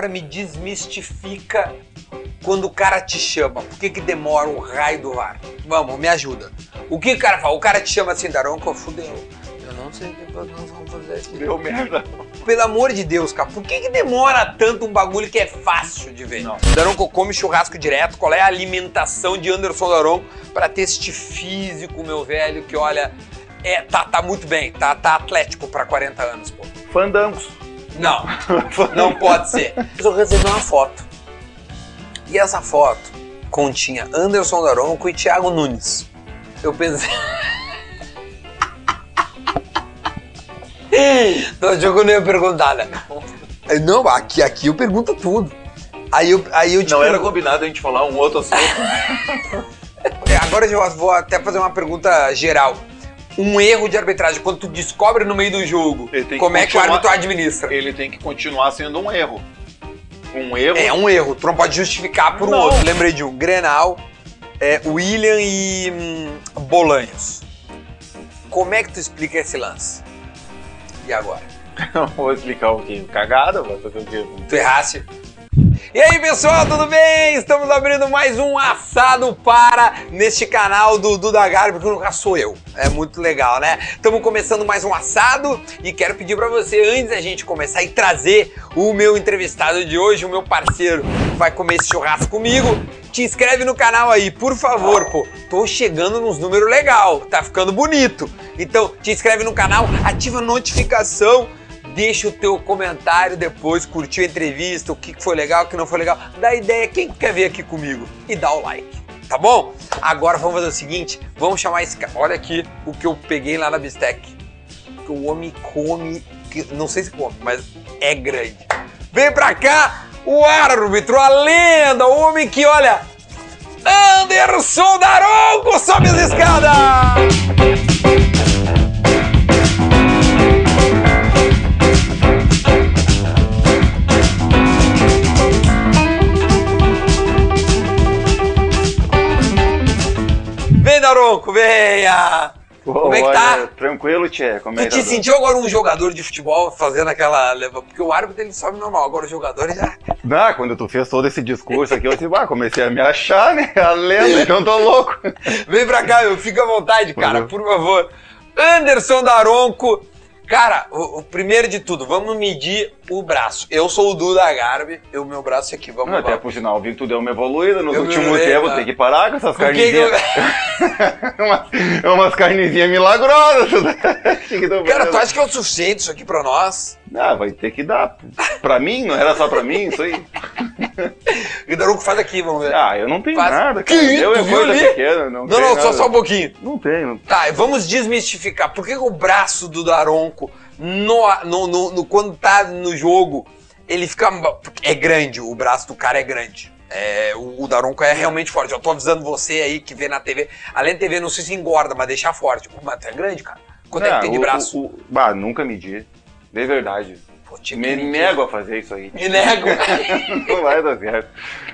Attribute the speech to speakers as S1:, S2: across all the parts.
S1: Para me desmistifica quando o cara te chama. Por que, que demora o raio do VAR? Vamos, me ajuda. O que o cara fala? O cara te chama assim, Daronco, fudeu. Eu não sei o que nós vamos fazer aqui.
S2: Deu merda.
S1: Pelo amor de Deus, cara, por que, que demora tanto um bagulho que é fácil de ver?
S2: Não.
S1: Daronco come churrasco direto. Qual é a alimentação de Anderson Daronco para ter este físico, meu velho, que olha, é, tá, tá muito bem, tá, tá atlético para 40 anos, pô.
S2: Fandangos.
S1: Não, não pode ser. Mas eu recebi uma foto. E essa foto continha Anderson Daronco e Thiago Nunes. Eu pensei. Não, eu não ia perguntar, né? Não, aqui, aqui eu pergunto tudo. Aí eu, aí eu te
S2: Não era
S1: pergunto-
S2: combinado a gente falar um outro assunto.
S1: É, Agora eu vou até fazer uma pergunta geral. Um erro de arbitragem, quando tu descobre no meio do jogo, como é que o árbitro administra?
S2: Ele tem que continuar sendo um erro. Um erro.
S1: É um erro, tu não pode justificar por um
S2: Não.
S1: outro. Lembrei de um, Grenal, é, William e hum, Bolanhos. Como é que tu explica esse lance? E agora?
S2: Não vou explicar o quê? Cagada, vai fazer o quê?
S1: Tu errasse? E aí pessoal, tudo bem? Estamos abrindo mais um assado para neste canal do Duda Garbi, que no caso sou eu. É muito legal, né? Estamos começando mais um assado e quero pedir para você, antes da gente começar, e trazer o meu entrevistado de hoje, o meu parceiro, que vai comer esse churrasco comigo. Te inscreve no canal aí, por favor, pô. Tô chegando nos números legal, tá ficando bonito. Então, te inscreve no canal, ativa a notificação Deixa o teu comentário depois, curtiu a entrevista, o que foi legal, o que não foi legal. Dá ideia, quem quer ver aqui comigo? E dá o like, tá bom? Agora vamos fazer o seguinte, vamos chamar esse cara. Olha aqui o que eu peguei lá na Bistec. O homem come, não sei se come, mas é grande. Vem pra cá o árbitro, a lenda, o homem que, olha... Anderson Daronco sobe as escadas! Vem, Daronco, venha! Como é que tá?
S2: Olha, Tranquilo, Tchê. Como é
S1: Tu te
S2: tá?
S1: sentiu agora um jogador de futebol fazendo aquela? Porque o árbitro ele sobe normal, agora o jogador já.
S2: Ah, quando tu fez todo esse discurso aqui, eu disse, ah, comecei a me achar, né? A lenda, então tô louco.
S1: Vem pra cá, meu, fica à vontade, cara,
S2: Valeu.
S1: por favor. Anderson Daronco. Cara, o, o primeiro de tudo, vamos medir o braço. Eu sou o Duda Garbi, o meu braço é aqui, vamos
S2: Não, até por sinal, vi que tu deu uma evoluída nos
S1: Eu
S2: últimos tempos,
S1: cara.
S2: tem que parar com essas
S1: Por que que eu-
S2: carnezinhas. umas, umas carnezinhas milagrosas.
S1: Cara, tu acha que é o suficiente isso aqui pra nós?
S2: Ah, vai ter que dar. Pra mim, não era só pra mim isso aí?
S1: E o Daronco faz aqui, vamos ver.
S2: Ah, eu não tenho
S1: Faz-
S2: nada,
S1: Que
S2: cara. Eu é coisa
S1: ali?
S2: pequena, não
S1: não, não, só,
S2: nada.
S1: só um pouquinho.
S2: Não tenho.
S1: Tá, vamos desmistificar. Por que, que o braço do Daronco, no, no, no- no- quando tá no jogo, ele fica. É grande, o braço do cara é grande. É, o, o Daronco é realmente forte. Eu tô avisando você aí que vê na TV. Além da TV, não sei se engorda, mas deixar forte. Mas é grande, cara. Quanto é
S2: Ah,
S1: que tem de braço?
S2: o- o- bah, nunca medi. De verdade.
S1: Pô,
S2: Me nego a fazer isso aí.
S1: Me nego.
S2: Não vai dar certo.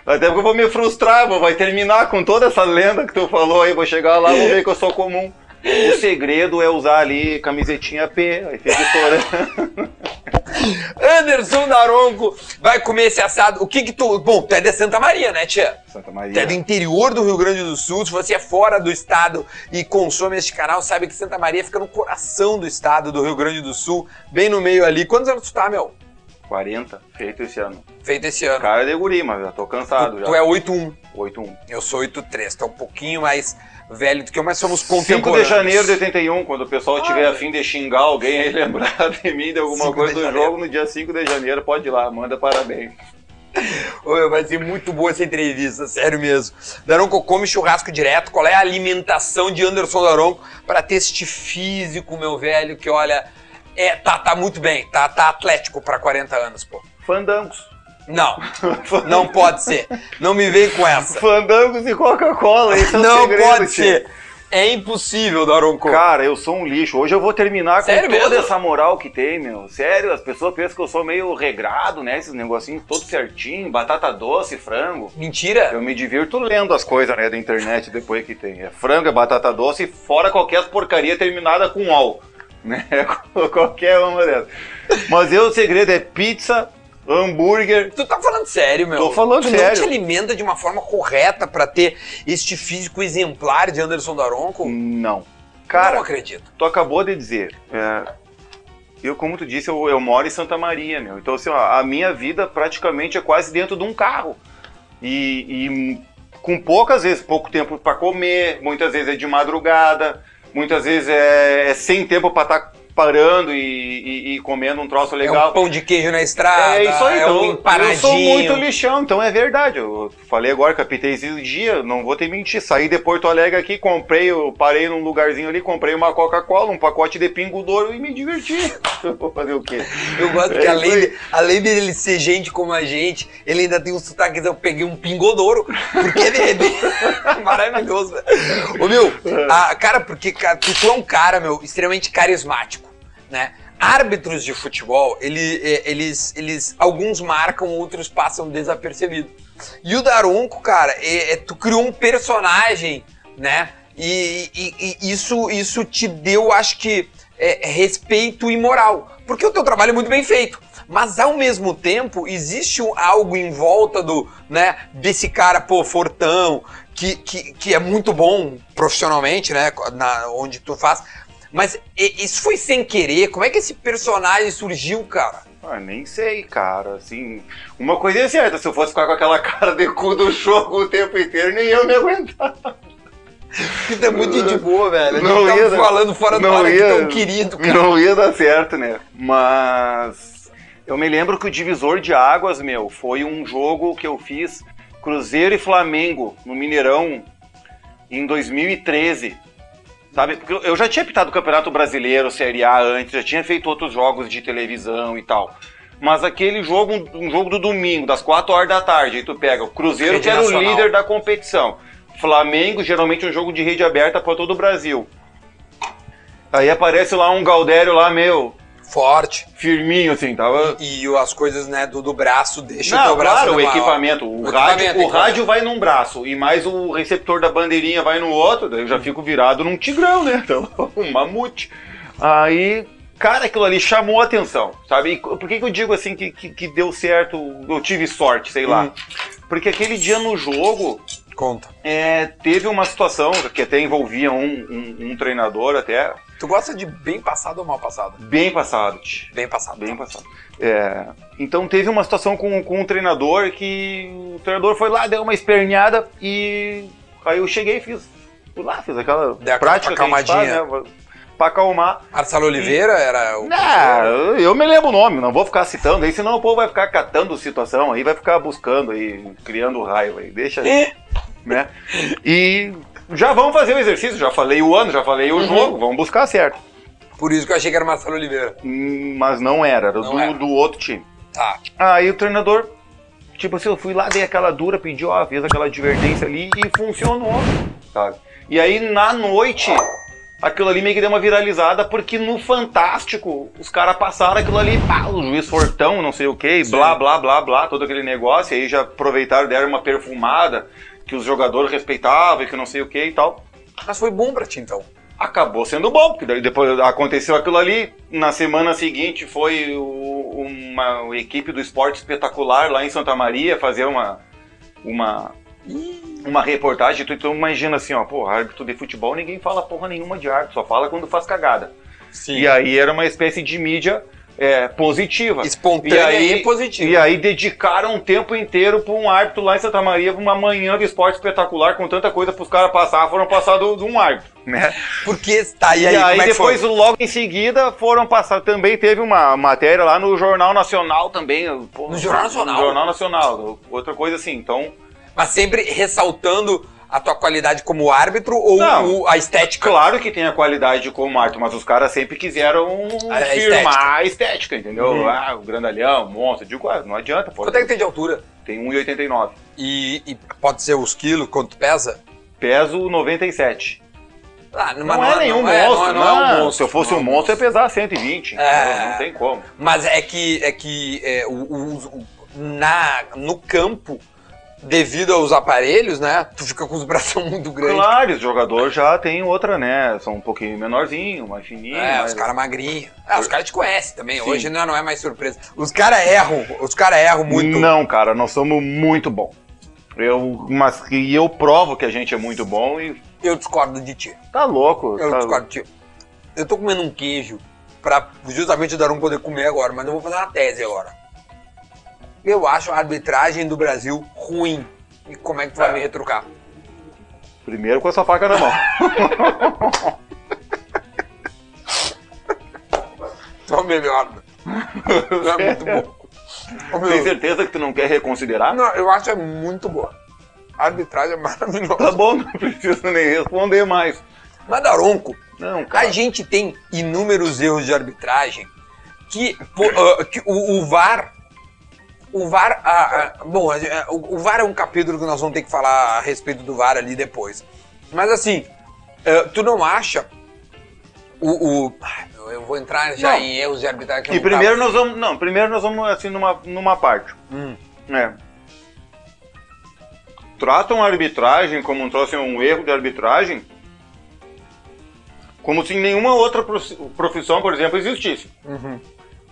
S2: Até porque eu vou me frustrar, vou, vai terminar com toda essa lenda que tu falou aí, vou chegar lá, vou ver que eu sou comum. O segredo é usar ali camisetinha P, estourando.
S1: Anderson Daronco vai comer esse assado. O que que tu. Bom, tu é de Santa Maria, né, tia?
S2: Santa
S1: Tu é
S2: Maria.
S1: do interior do Rio Grande do Sul, se você é fora do estado e consome este canal, sabe que Santa Maria fica no coração do estado do Rio Grande do Sul, bem no meio ali. Quantos anos tu tá, meu?
S2: 40, feito esse ano.
S1: Feito esse ano.
S2: Cara de guri, mas já tô cansado
S1: tu,
S2: já.
S1: tu é 8-1,
S2: 8-1.
S1: eu sou 8-3, tu é um pouquinho mais velho do que eu, mas somos
S2: 5
S1: contemporâneos.
S2: de janeiro de 81, quando o pessoal tiver
S1: Ah.
S2: a fim de xingar alguém aí, lembrar de mim, de alguma
S1: 5
S2: coisa
S1: de
S2: do
S1: janeiro.
S2: jogo, no dia 5 de janeiro, pode ir lá, manda parabéns.
S1: Ô, vai ser muito boa essa entrevista, sério mesmo. Daronco come churrasco direto. Qual é a alimentação de Anderson Daronco para ter este físico, meu velho, que olha, é, tá, tá muito bem, tá, tá atlético para 40 anos, pô.
S2: Fandangos.
S1: Não, não pode ser. Não me vem com essa.
S2: Fandangos e Coca-Cola, esse é
S1: Não
S2: segredo,
S1: pode
S2: tio.
S1: ser. É impossível, Daronco.
S2: Cara, eu sou um lixo. Hoje eu vou terminar com
S1: Sério
S2: toda
S1: mesmo?
S2: essa moral que tem, meu. Sério, as pessoas pensam que eu sou meio regrado, né? Esses negocinhos todo certinho, batata doce, frango.
S1: Mentira?
S2: Eu me divirto lendo as coisas, né, da internet depois que tem. É frango, é batata doce, fora qualquer porcaria terminada com ol. Né? Qualquer uma dessas. Mas eu, o segredo é pizza, hambúrguer.
S1: Tu tá falando sério, meu?
S2: Tô falando
S1: tu
S2: sério.
S1: não te alimenta de uma forma correta pra ter este físico exemplar de Anderson Daronco?
S2: Não.
S1: não
S2: Cara,
S1: acredito.
S2: tu acabou de dizer. é, eu, como tu disse, eu, eu moro em Santa Maria, meu. Então, assim, ó, a minha vida praticamente é quase dentro de um carro. E, e com poucas vezes, pouco tempo pra comer, muitas vezes é de madrugada, muitas vezes é, é sem tempo pra estar parando e, e- e comendo um troço
S1: É
S2: legal.
S1: um pão de queijo na estrada,
S2: É isso aí,
S1: é
S2: então,
S1: um
S2: eu sou muito lixão, então é verdade. Eu falei agora que apitei esse dia, não vou ter mentir. Saí de Porto Alegre aqui, comprei, eu parei num lugarzinho ali, comprei uma Coca-Cola, um pacote de pingo douro e me diverti. Eu vou fazer o quê?
S1: Eu gosto
S2: É
S1: que além, de, além dele ser gente como a gente, ele ainda tem um sotaque, eu peguei um pingodouro, porque ele é bem- maravilhoso. Ô meu, a- cara, porque tu é um cara, meu, extremamente carismático, né? Árbitros de futebol, ele, é, eles, eles, alguns marcam, outros passam desapercebidos. E o Daronco, cara, é- é- tu criou um personagem, né? E, e- e isso, isso te deu, acho que, é, respeito e moral. Porque o teu trabalho é muito bem feito. Mas ao mesmo tempo, existe algo em volta do, né, desse cara, pô, fortão, que, que, que é muito bom profissionalmente, né? Na, onde tu faz. Mas isso foi sem querer? Como é que esse personagem surgiu, cara?
S2: Ah, nem sei, cara. Assim, uma coisa é certa, se eu fosse ficar com aquela cara de cu do jogo o tempo inteiro, nem eu me aguentava.
S1: Porque tu é muito de boa, velho. A gente
S2: Não
S1: tava
S2: ia dar-
S1: falando fora do
S2: não
S1: ar
S2: ia-
S1: tão querido, cara.
S2: Não ia dar certo, né? Mas eu me lembro que o divisor de águas, meu, foi um jogo que eu fiz Cruzeiro e Flamengo no Mineirão em 2013. Sabe? Porque eu- já tinha pitado o Campeonato Brasileiro, Série A antes, já tinha feito outros jogos de televisão e tal. Mas aquele jogo, um jogo do domingo, das 4 horas da tarde, aí tu pega o Cruzeiro,
S1: Rede
S2: que era o
S1: nacional.
S2: líder da competição. Flamengo, geralmente um jogo de rede aberta para todo o Brasil. Aí aparece lá um Galdério lá, meu,
S1: Forte.
S2: firminho, assim, tava.
S1: E, e as coisas, né, do, do braço, deixa o
S2: Não,
S1: teu braço
S2: claro, o equipamento. O,
S1: O
S2: rádio,
S1: equipamento,
S2: o rádio vai num braço e mais o receptor da bandeirinha vai no outro, daí eu já fico virado num tigrão, né? Então, um mamute. Aí, cara, aquilo ali chamou a atenção, sabe? E por que, que eu digo assim que, que, que deu certo, eu tive sorte, sei lá?
S1: Hum.
S2: Porque aquele dia no jogo,
S1: Conta.
S2: é, teve uma situação que até envolvia um, um- um treinador até
S1: Tu gosta de bem passado ou mal passado?
S2: bem passado.
S1: Bem passado.
S2: Bem passado. É, então teve uma situação com, com um treinador que o treinador foi lá, deu uma esperneada e aí eu cheguei e fiz. Fui lá, fiz aquela
S1: Deu
S2: prática que a gente faz, né? Pra acalmar.
S1: Marcelo Oliveira era o.
S2: Não, eu me lembro o nome, não vou ficar citando aí, senão o povo vai ficar catando situação aí, vai ficar buscando aí, criando raiva aí, deixa aí, né? E já vamos fazer o exercício, já falei o ano, já falei o
S1: Uhum.
S2: jogo, vamos buscar certo.
S1: Por isso que eu achei que era Marcelo Oliveira.
S2: Hum, Mas não era, era
S1: Não
S2: do,
S1: era.
S2: do outro time.
S1: Tá.
S2: Aí o treinador, tipo assim, eu fui lá, dei aquela dura, pedi, ó, fez aquela advertência ali e funcionou, sabe? E aí na noite, aquilo ali meio que deu uma viralizada, porque no Fantástico, os caras passaram aquilo ali, pá, o juiz fortão, não sei o que, blá, blá, blá, blá, todo aquele negócio, e aí já aproveitaram, deram uma perfumada, que os jogadores respeitavam e que não sei o que e tal
S1: Mas foi bom pra ti então.
S2: acabou sendo bom, porque depois aconteceu aquilo ali. Na semana seguinte foi uma equipe do esporte espetacular lá em Santa Maria fazer uma uma uma reportagem. Tu, tu imagina assim, ó, pô, árbitro de futebol ninguém fala porra nenhuma de árbitro, só fala quando faz cagada.
S1: Sim.
S2: E aí era uma espécie de mídia é, positiva.
S1: Espontânea
S2: E aí-
S1: e positiva.
S2: E aí dedicaram um tempo inteiro para um árbitro lá em Santa Maria, uma manhã de esporte espetacular, com tanta coisa pros caras passar, foram passar de um árbitro, né?
S1: Porque tá e
S2: E
S1: aí,
S2: aí,
S1: é
S2: depois,
S1: foi?
S2: logo em seguida, foram passar. Também teve uma matéria lá no Jornal Nacional também. pô,
S1: No Jornal Nacional?
S2: No Jornal Nacional. Outra coisa assim. Então,
S1: Mas sempre ressaltando a tua qualidade como árbitro ou
S2: Não.
S1: o- a estética?
S2: claro que tem a qualidade como árbitro, mas os caras sempre quiseram
S1: A
S2: firmar a estética, entendeu?
S1: Uhum.
S2: Ah, o grandalhão, o monstro. Digo, ah, não adianta, pô.
S1: Quanto é que tem de altura?
S2: Tem 1,89.
S1: E, e pode ser os quilos, quanto pesa?
S2: Peso 97.
S1: Ah,
S2: Não, é nenhum
S1: não é-
S2: monstro.
S1: não é um
S2: não.
S1: monstro,
S2: Se eu fosse
S1: não é
S2: um
S1: um
S2: monstro, ia pesar 120.
S1: É.
S2: Não tem como.
S1: Mas é que, é que é, o, o- o- na, no campo, devido aos aparelhos, né? Tu fica com os braços muito grandes.
S2: Claro, os jogadores já tem outra, né? São um pouquinho menorzinho, mais fininho.
S1: É,
S2: mais...
S1: os caras magrinhos. Ah, os caras te conhecem também.
S2: Sim.
S1: Hoje não, não é mais surpresa. Os caras erram, os caras erram muito.
S2: Não, cara, nós somos muito bom. Eu, mas e eu provo que a gente é muito bom e
S1: Eu discordo de ti.
S2: tá louco.
S1: Eu
S2: tá...
S1: discordo de ti. Eu tô comendo um queijo pra justamente o Darum poder comer agora, mas eu vou fazer uma tese agora. Eu acho a arbitragem do Brasil ruim. E como é que tu vai me retrucar?
S2: Primeiro com essa faca na mão.
S1: É o melhor. É muito bom. Meu,
S2: Tem certeza que tu não quer reconsiderar?
S1: Não, eu acho que é muito boa. A arbitragem é maravilhosa.
S2: Tá bom, não precisa nem responder mais.
S1: Mas, Daronco,
S2: Não, cara.
S1: a gente tem inúmeros erros de arbitragem que, ah, que o, o VAR. O VAR. ah, ah, bom, a o, o VAR é um capítulo que nós vamos ter que falar a respeito do VAR ali depois. Mas assim, ah, tu não acha. O. o- eu vou entrar já
S2: Não.
S1: em erros de arbitragem. que
S2: E primeiro
S1: tava-
S2: nós vamos. Não, primeiro nós vamos assim numa, numa parte.
S1: Hum.
S2: É. Tratam a arbitragem como um troço, um erro de arbitragem, como se nenhuma outra profi- profissão, por exemplo, existisse.
S1: Uhum.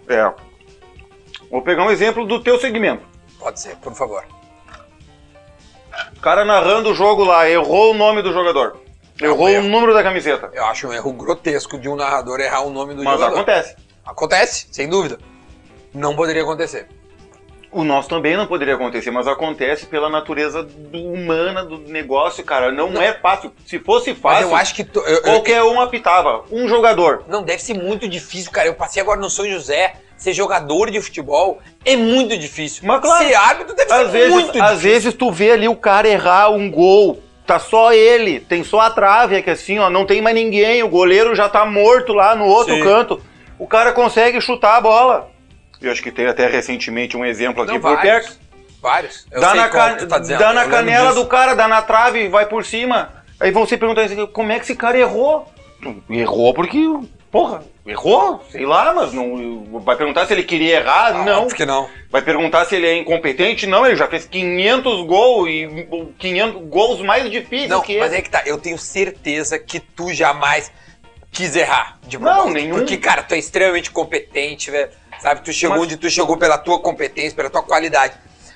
S2: É. Vou pegar um exemplo do teu segmento.
S1: Pode ser, por favor.
S2: O cara narrando o jogo lá, errou o nome do jogador.
S1: É um
S2: Errou o número da camiseta.
S1: Eu acho um erro grotesco de um narrador errar o nome do
S2: Mas
S1: jogador.
S2: acontece.
S1: Acontece, sem dúvida. Não poderia acontecer.
S2: O nosso também não poderia acontecer, mas acontece pela natureza do- humana do negócio, cara. Não, é fácil. Se fosse
S1: Mas
S2: fácil,
S1: eu acho que. eu- eu-
S2: qualquer um apitava. Um jogador.
S1: Não, deve ser muito difícil, cara. Eu passei agora no São José. Ser jogador de futebol é muito difícil.
S2: Mas claro.
S1: Ser árbitro deve
S2: Às
S1: ser
S2: vezes,
S1: muito
S2: às
S1: difícil.
S2: vezes tu vê ali o cara errar um gol. Tá só ele, tem só a trave aqui assim, ó, não tem mais ninguém, o goleiro já tá morto lá no outro
S1: Sim.
S2: canto. O cara consegue chutar a bola. Eu acho que tem até recentemente um exemplo aqui
S1: Não,
S2: por
S1: vários.
S2: perto.
S1: Vários. Eu
S2: dá
S1: sei
S2: na,
S1: qual
S2: ca-
S1: que tu tá dizendo.
S2: dá
S1: eu
S2: na canela
S1: disso.
S2: do cara, dá na trave e vai por cima. Aí vão se perguntar assim, como é que esse cara errou? Errou porque, porra, errou? Sei lá, mas não. Vai perguntar se ele queria errar?
S1: Ah,
S2: não.
S1: Óbvio que não.
S2: Vai perguntar se ele é incompetente? Não, ele já fez 500 gols e 500 gols mais difíceis
S1: Não,
S2: que
S1: mas
S2: esse.
S1: é que tá. Eu tenho certeza que tu jamais quis errar de
S2: Não, nenhum.
S1: Porque, cara, tu é extremamente competente, velho. Sabe? Tu chegou
S2: Mas-
S1: onde tu chegou pela tua competência, pela tua qualidade.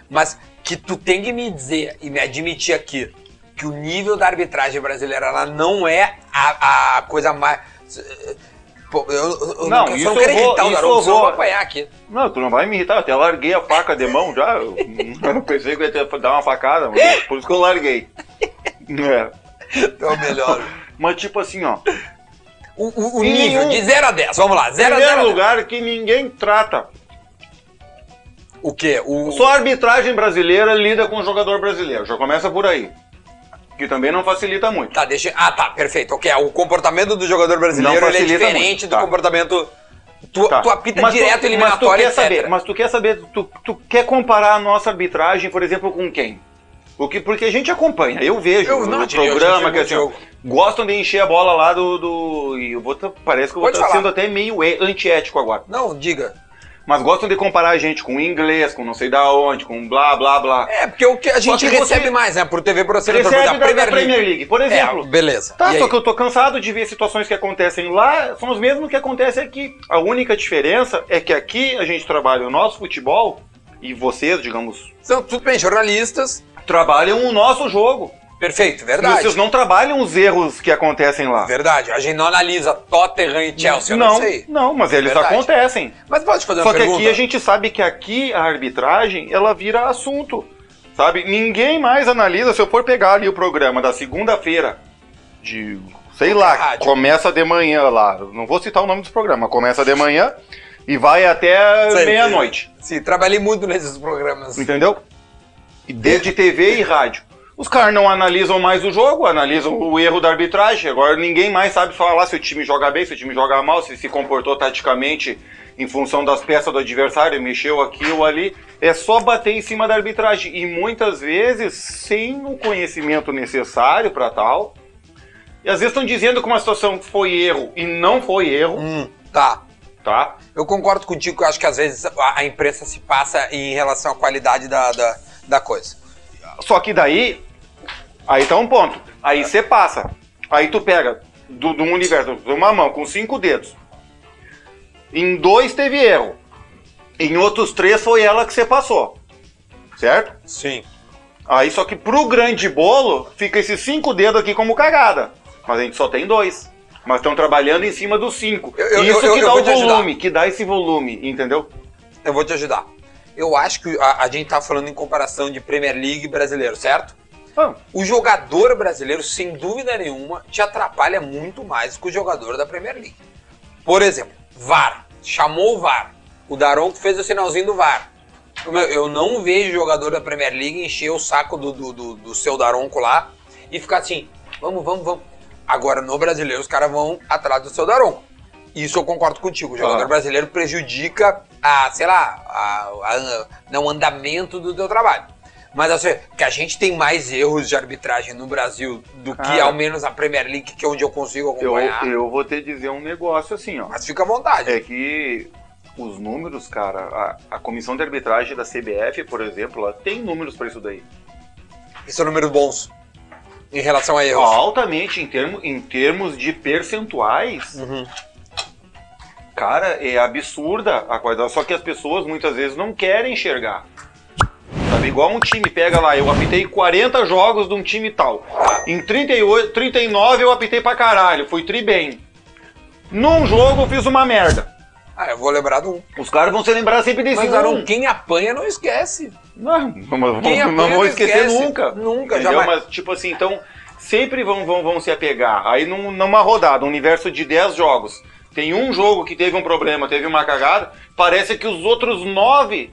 S1: Mas que tu tem que me dizer e me admitir aqui que o nível da arbitragem brasileira ela não é a, a coisa mais. Pô, eu, eu, eu
S2: Não, isso
S1: só não quero
S2: eu vou-
S1: irritar o garoto,
S2: eu
S1: senão eu vou apanhar aqui.
S2: Não, tu não vai me irritar, eu até larguei a faca de mão já. Eu, eu pensei que eu ia dar uma facada, mas por isso que eu larguei. É.
S1: Tu é o melhor.
S2: Mas tipo assim, ó.
S1: O, o- o nível
S2: nenhum-
S1: de 0 a 10, vamos lá, 0 a 0.
S2: Primeiro lugar que ninguém trata.
S1: O quê? O,
S2: Só a arbitragem brasileira lida com o jogador brasileiro. Já começa por aí. Que também não facilita muito.
S1: Tá, deixa. Ah, tá, perfeito. Ok, o comportamento do jogador brasileiro é diferente
S2: muito,
S1: do
S2: tá.
S1: comportamento. Tu,
S2: Tá.
S1: tu apita
S2: Mas tu-
S1: direto eliminatório,
S2: mas tu quer
S1: etc.
S2: saber, mas tu quer saber, tu, tu quer comparar a nossa arbitragem, por exemplo, com quem? O que, porque a gente acompanha, eu vejo
S1: Eu não,
S2: no programa que assim,
S1: jogo.
S2: gostam de encher a bola lá do. do e eu vou tá- parece que eu vou estar
S1: falar.
S2: sendo até meio antiético agora.
S1: Não, diga.
S2: Mas gostam de comparar a gente com inglês, com não sei da onde, com blá blá blá.
S1: É, porque o que a gente
S2: que
S1: recebe mais, né? Por TV por assinatura
S2: Recebe da, da Premier League, por exemplo.
S1: É, beleza.
S2: Tá,
S1: E
S2: só
S1: aí?
S2: que eu tô cansado de ver situações que acontecem lá, são os mesmos que acontecem aqui. A única diferença é que aqui a gente trabalha o nosso futebol e vocês, digamos,
S1: São tudo bem, jornalistas.
S2: trabalham o nosso jogo.
S1: Perfeito,
S2: E
S1: verdade.
S2: vocês não trabalham os erros que acontecem lá.
S1: Verdade. A gente não analisa Tottenham e Chelsea, eu não,
S2: não,
S1: sei.
S2: não, mas eles
S1: Verdade.
S2: acontecem.
S1: Mas pode fazer
S2: Só
S1: uma
S2: que
S1: pergunta?
S2: aqui a gente sabe que aqui a arbitragem, ela vira assunto. Sabe? Ninguém mais analisa, se eu for pegar ali o programa da segunda-feira, de, sei lá,
S1: rádio.
S2: começa de manhã lá, não vou citar o nome dos programas, começa de manhã e vai até meia-noite.
S1: Sim, trabalhei muito nesses programas.
S2: Entendeu? Desde TV e rádio. Os caras não analisam mais o jogo, analisam o erro da arbitragem. Agora ninguém mais sabe falar se o time joga bem, se o time joga mal, se se comportou taticamente em função das peças do adversário, mexeu aqui ou ali. É só bater em cima da arbitragem. E muitas vezes sem o conhecimento necessário para tal. E às vezes estão dizendo que uma situação foi erro e não foi erro,
S1: Hum, tá.
S2: tá?
S1: Eu concordo contigo, eu acho que às vezes a, a imprensa se passa em relação à qualidade da, da, da coisa.
S2: Só que daí, aí tá um ponto. Aí você passa. Aí tu pega do, do universo, uma mão com cinco dedos. Em dois teve erro. Em outros três foi ela que você passou. Certo?
S1: Sim.
S2: Aí só que pro grande bolo fica esses cinco dedos aqui como cagada. Mas a gente só tem dois. Mas estão trabalhando em cima dos cinco.
S1: Eu- eu-
S2: Isso
S1: eu-
S2: que dá o volume, que dá esse volume, entendeu?
S1: Eu vou te ajudar. Eu acho que a, a gente tá falando em comparação de Premier League brasileiro, certo?
S2: Ah,
S1: O jogador brasileiro, sem dúvida nenhuma, te atrapalha muito mais que o jogador da Premier League. Por exemplo, VAR. Chamou o VAR. O Daronco fez o sinalzinho do VAR. Eu não vejo jogador da Premier League encher o saco do, do, do- do seu Daronco lá e ficar assim, vamos, vamos, vamos. Agora, no brasileiro, os caras vão atrás do seu Daronco. Isso eu concordo contigo. O jogador
S2: Ah.
S1: brasileiro prejudica a, sei lá, a, a- não, o andamento do teu trabalho. Mas assim, que a gente tem mais erros de arbitragem no Brasil do que
S2: Cara.
S1: ao menos a Premier League, que é onde eu consigo
S2: eu,
S1: acompanhar.
S2: eu vou te dizer um negócio assim, ó.
S1: Mas fica à vontade.
S2: É que os números, cara, a, a comissão de arbitragem da CBF, por exemplo, ela tem números pra isso daí.
S1: E são números bons em relação a erros.
S2: Altamente, em, termo, em termos de percentuais,
S1: Uhum.
S2: cara, é absurda a qualidade. Só que as pessoas muitas vezes não querem enxergar. Sabe, igual um time pega lá, eu apitei 40 jogos de um time tal. Em 38, 39 eu apitei pra caralho, fui tri bem. Num jogo eu fiz uma merda.
S1: Ah, eu vou lembrar do um.
S2: Os caras vão se lembrar sempre desse
S1: Mas,
S2: um.
S1: Aron, quem apanha não esquece.
S2: Não, não,
S1: Quem
S2: não,
S1: apanha
S2: vou
S1: não
S2: esquecer
S1: esquece.
S2: nunca.
S1: Nunca,
S2: entendeu?
S1: jamais.
S2: Mas, tipo assim, então, sempre vão, vão, vão se apegar. Aí, num, numa rodada, um universo de 10 jogos, tem um jogo que teve um problema, teve uma cagada, parece que os outros nove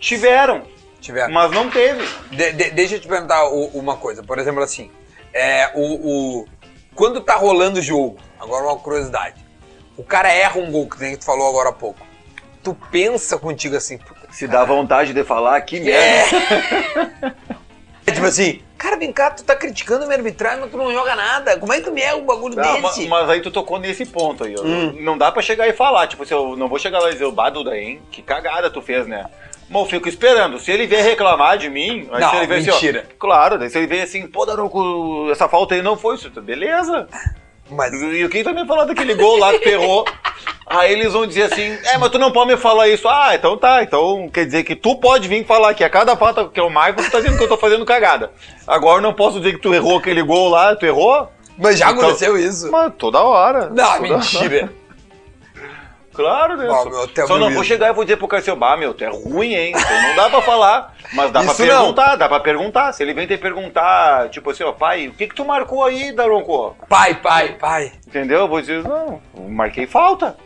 S2: tiveram,
S1: Tiver.
S2: mas não teve.
S1: De- de- deixa eu te perguntar o- uma coisa. Por exemplo, assim, é, o, o- quando tá rolando o jogo, agora uma curiosidade. O cara erra um gol, que nem tu falou agora há pouco. Tu pensa contigo assim,
S2: Se dá vontade de falar, que merda.
S1: é tipo assim, cara, vem cá, tu tá criticando a minha arbitragem, mas tu não joga nada. Como é que tu me erra um bagulho
S2: Não,
S1: desse?
S2: mas aí tu tocou nesse ponto aí, ó.
S1: Hum.
S2: Não dá pra chegar e falar, tipo, se eu não vou chegar lá e dizer, o Baduda, hein? Que cagada tu fez, né? Eu fico esperando. Se ele vier reclamar de mim, aí
S1: Não,
S2: se ele vier
S1: mentira.
S2: assim, ó. Claro, daí se ele vier assim, pô, Daronco, essa falta aí não foi isso. Beleza.
S1: Mas
S2: E o quem também falar daquele gol lá que tu errou? Aí eles vão dizer assim, é, mas tu não pode me falar isso. Ah, então tá. Então quer dizer que tu pode vir falar que a cada falta que eu marco, tu tá dizendo que eu tô fazendo cagada. Agora eu não posso dizer que tu errou aquele gol lá, tu errou?
S1: Mas já
S2: Então-
S1: aconteceu isso.
S2: Mas toda hora.
S1: Não,
S2: Toda
S1: mentira.
S2: Claro, né?
S1: Ó,
S2: Só-
S1: meu,
S2: Só não vou chegar e vou dizer pro assim, bah, meu, tu é ruim, hein? Então não dá pra falar. Mas dá
S1: Isso
S2: pra
S1: não.
S2: perguntar, dá pra perguntar. Se ele vem te perguntar, tipo assim, ó, pai, o que que tu marcou aí, Daronco?
S1: Pai, pai, pai.
S2: Entendeu? Eu vou dizer, não, marquei falta.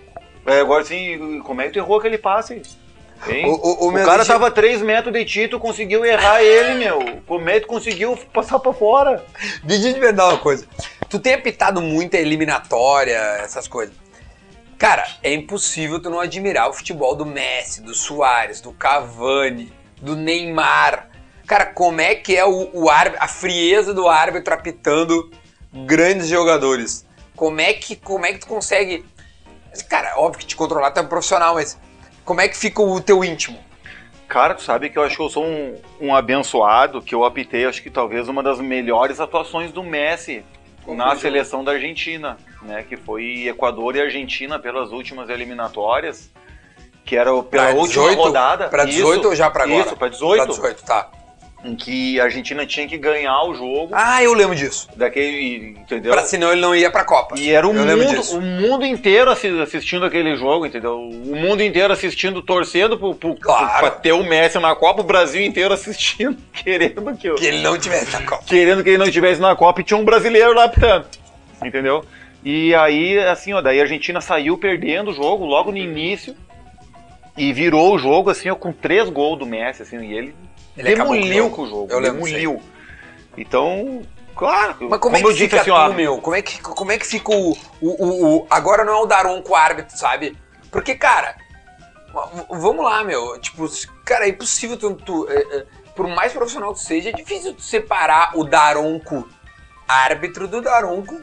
S2: É, agora assim, como é que tu errou aquele passe?
S1: O- o- o
S2: O, cara tava a 3 metros de ti, tu conseguiu errar ele, meu. Como é que tu conseguiu passar pra fora?
S1: Deixa eu te perguntar uma coisa. Tu tem apitado muita eliminatória, essas coisas. Cara, é impossível tu não admirar o futebol do Messi, do Soares, do Cavani, do Neymar. Cara, como é que é o, o a frieza do árbitro apitando grandes jogadores? Como é que, como é que tu consegue... Cara, óbvio que te controlar tu é um profissional, mas como é que fica o teu íntimo?
S2: Cara, tu sabe que eu acho que eu sou um, um abençoado, que eu apitei, acho que talvez uma das melhores atuações do Messi na seleção da Argentina, né? Que foi Equador e Argentina pelas últimas eliminatórias, que era o- pela
S1: Pra
S2: última
S1: 18?
S2: rodada.
S1: Pra 18
S2: Isso,
S1: ou já pra agora?
S2: Isso, pra 18,
S1: Pra 18, tá.
S2: Em que a Argentina tinha que ganhar o jogo
S1: Ah, eu lembro disso.
S2: daquele, entendeu?
S1: Pra senão ele não ia pra Copa.
S2: E era o
S1: eu
S2: mundo, o mundo inteiro assi- assistindo aquele jogo, entendeu? O mundo inteiro assistindo, torcendo pro, pro,
S1: Claro.
S2: pra ter o Messi na Copa, o Brasil inteiro assistindo, querendo que, eu,
S1: Que ele não tivesse na Copa.
S2: querendo que ele não estivesse na Copa e tinha um brasileiro lá apitando, entendeu? E aí, assim, ó, daí a Argentina saiu perdendo o jogo logo no início e virou o jogo, assim, ó, com três gols do Messi, assim, e ele,
S1: Ele o
S2: demoliu
S1: jogo.
S2: com o jogo,
S1: Eu lembro
S2: demoliu. Então, claro,
S1: Mas como, é que
S2: eu disse
S1: fica
S2: assim,
S1: tu,
S2: ó,
S1: meu? Como é que, como é que fica o, o, o, o- Agora não é o Daronco árbitro, sabe? Porque, cara, vamos lá, meu. Tipo, cara, é impossível tu. tu é, é, por mais profissional que seja, é difícil tu separar o Daronco árbitro do Daronco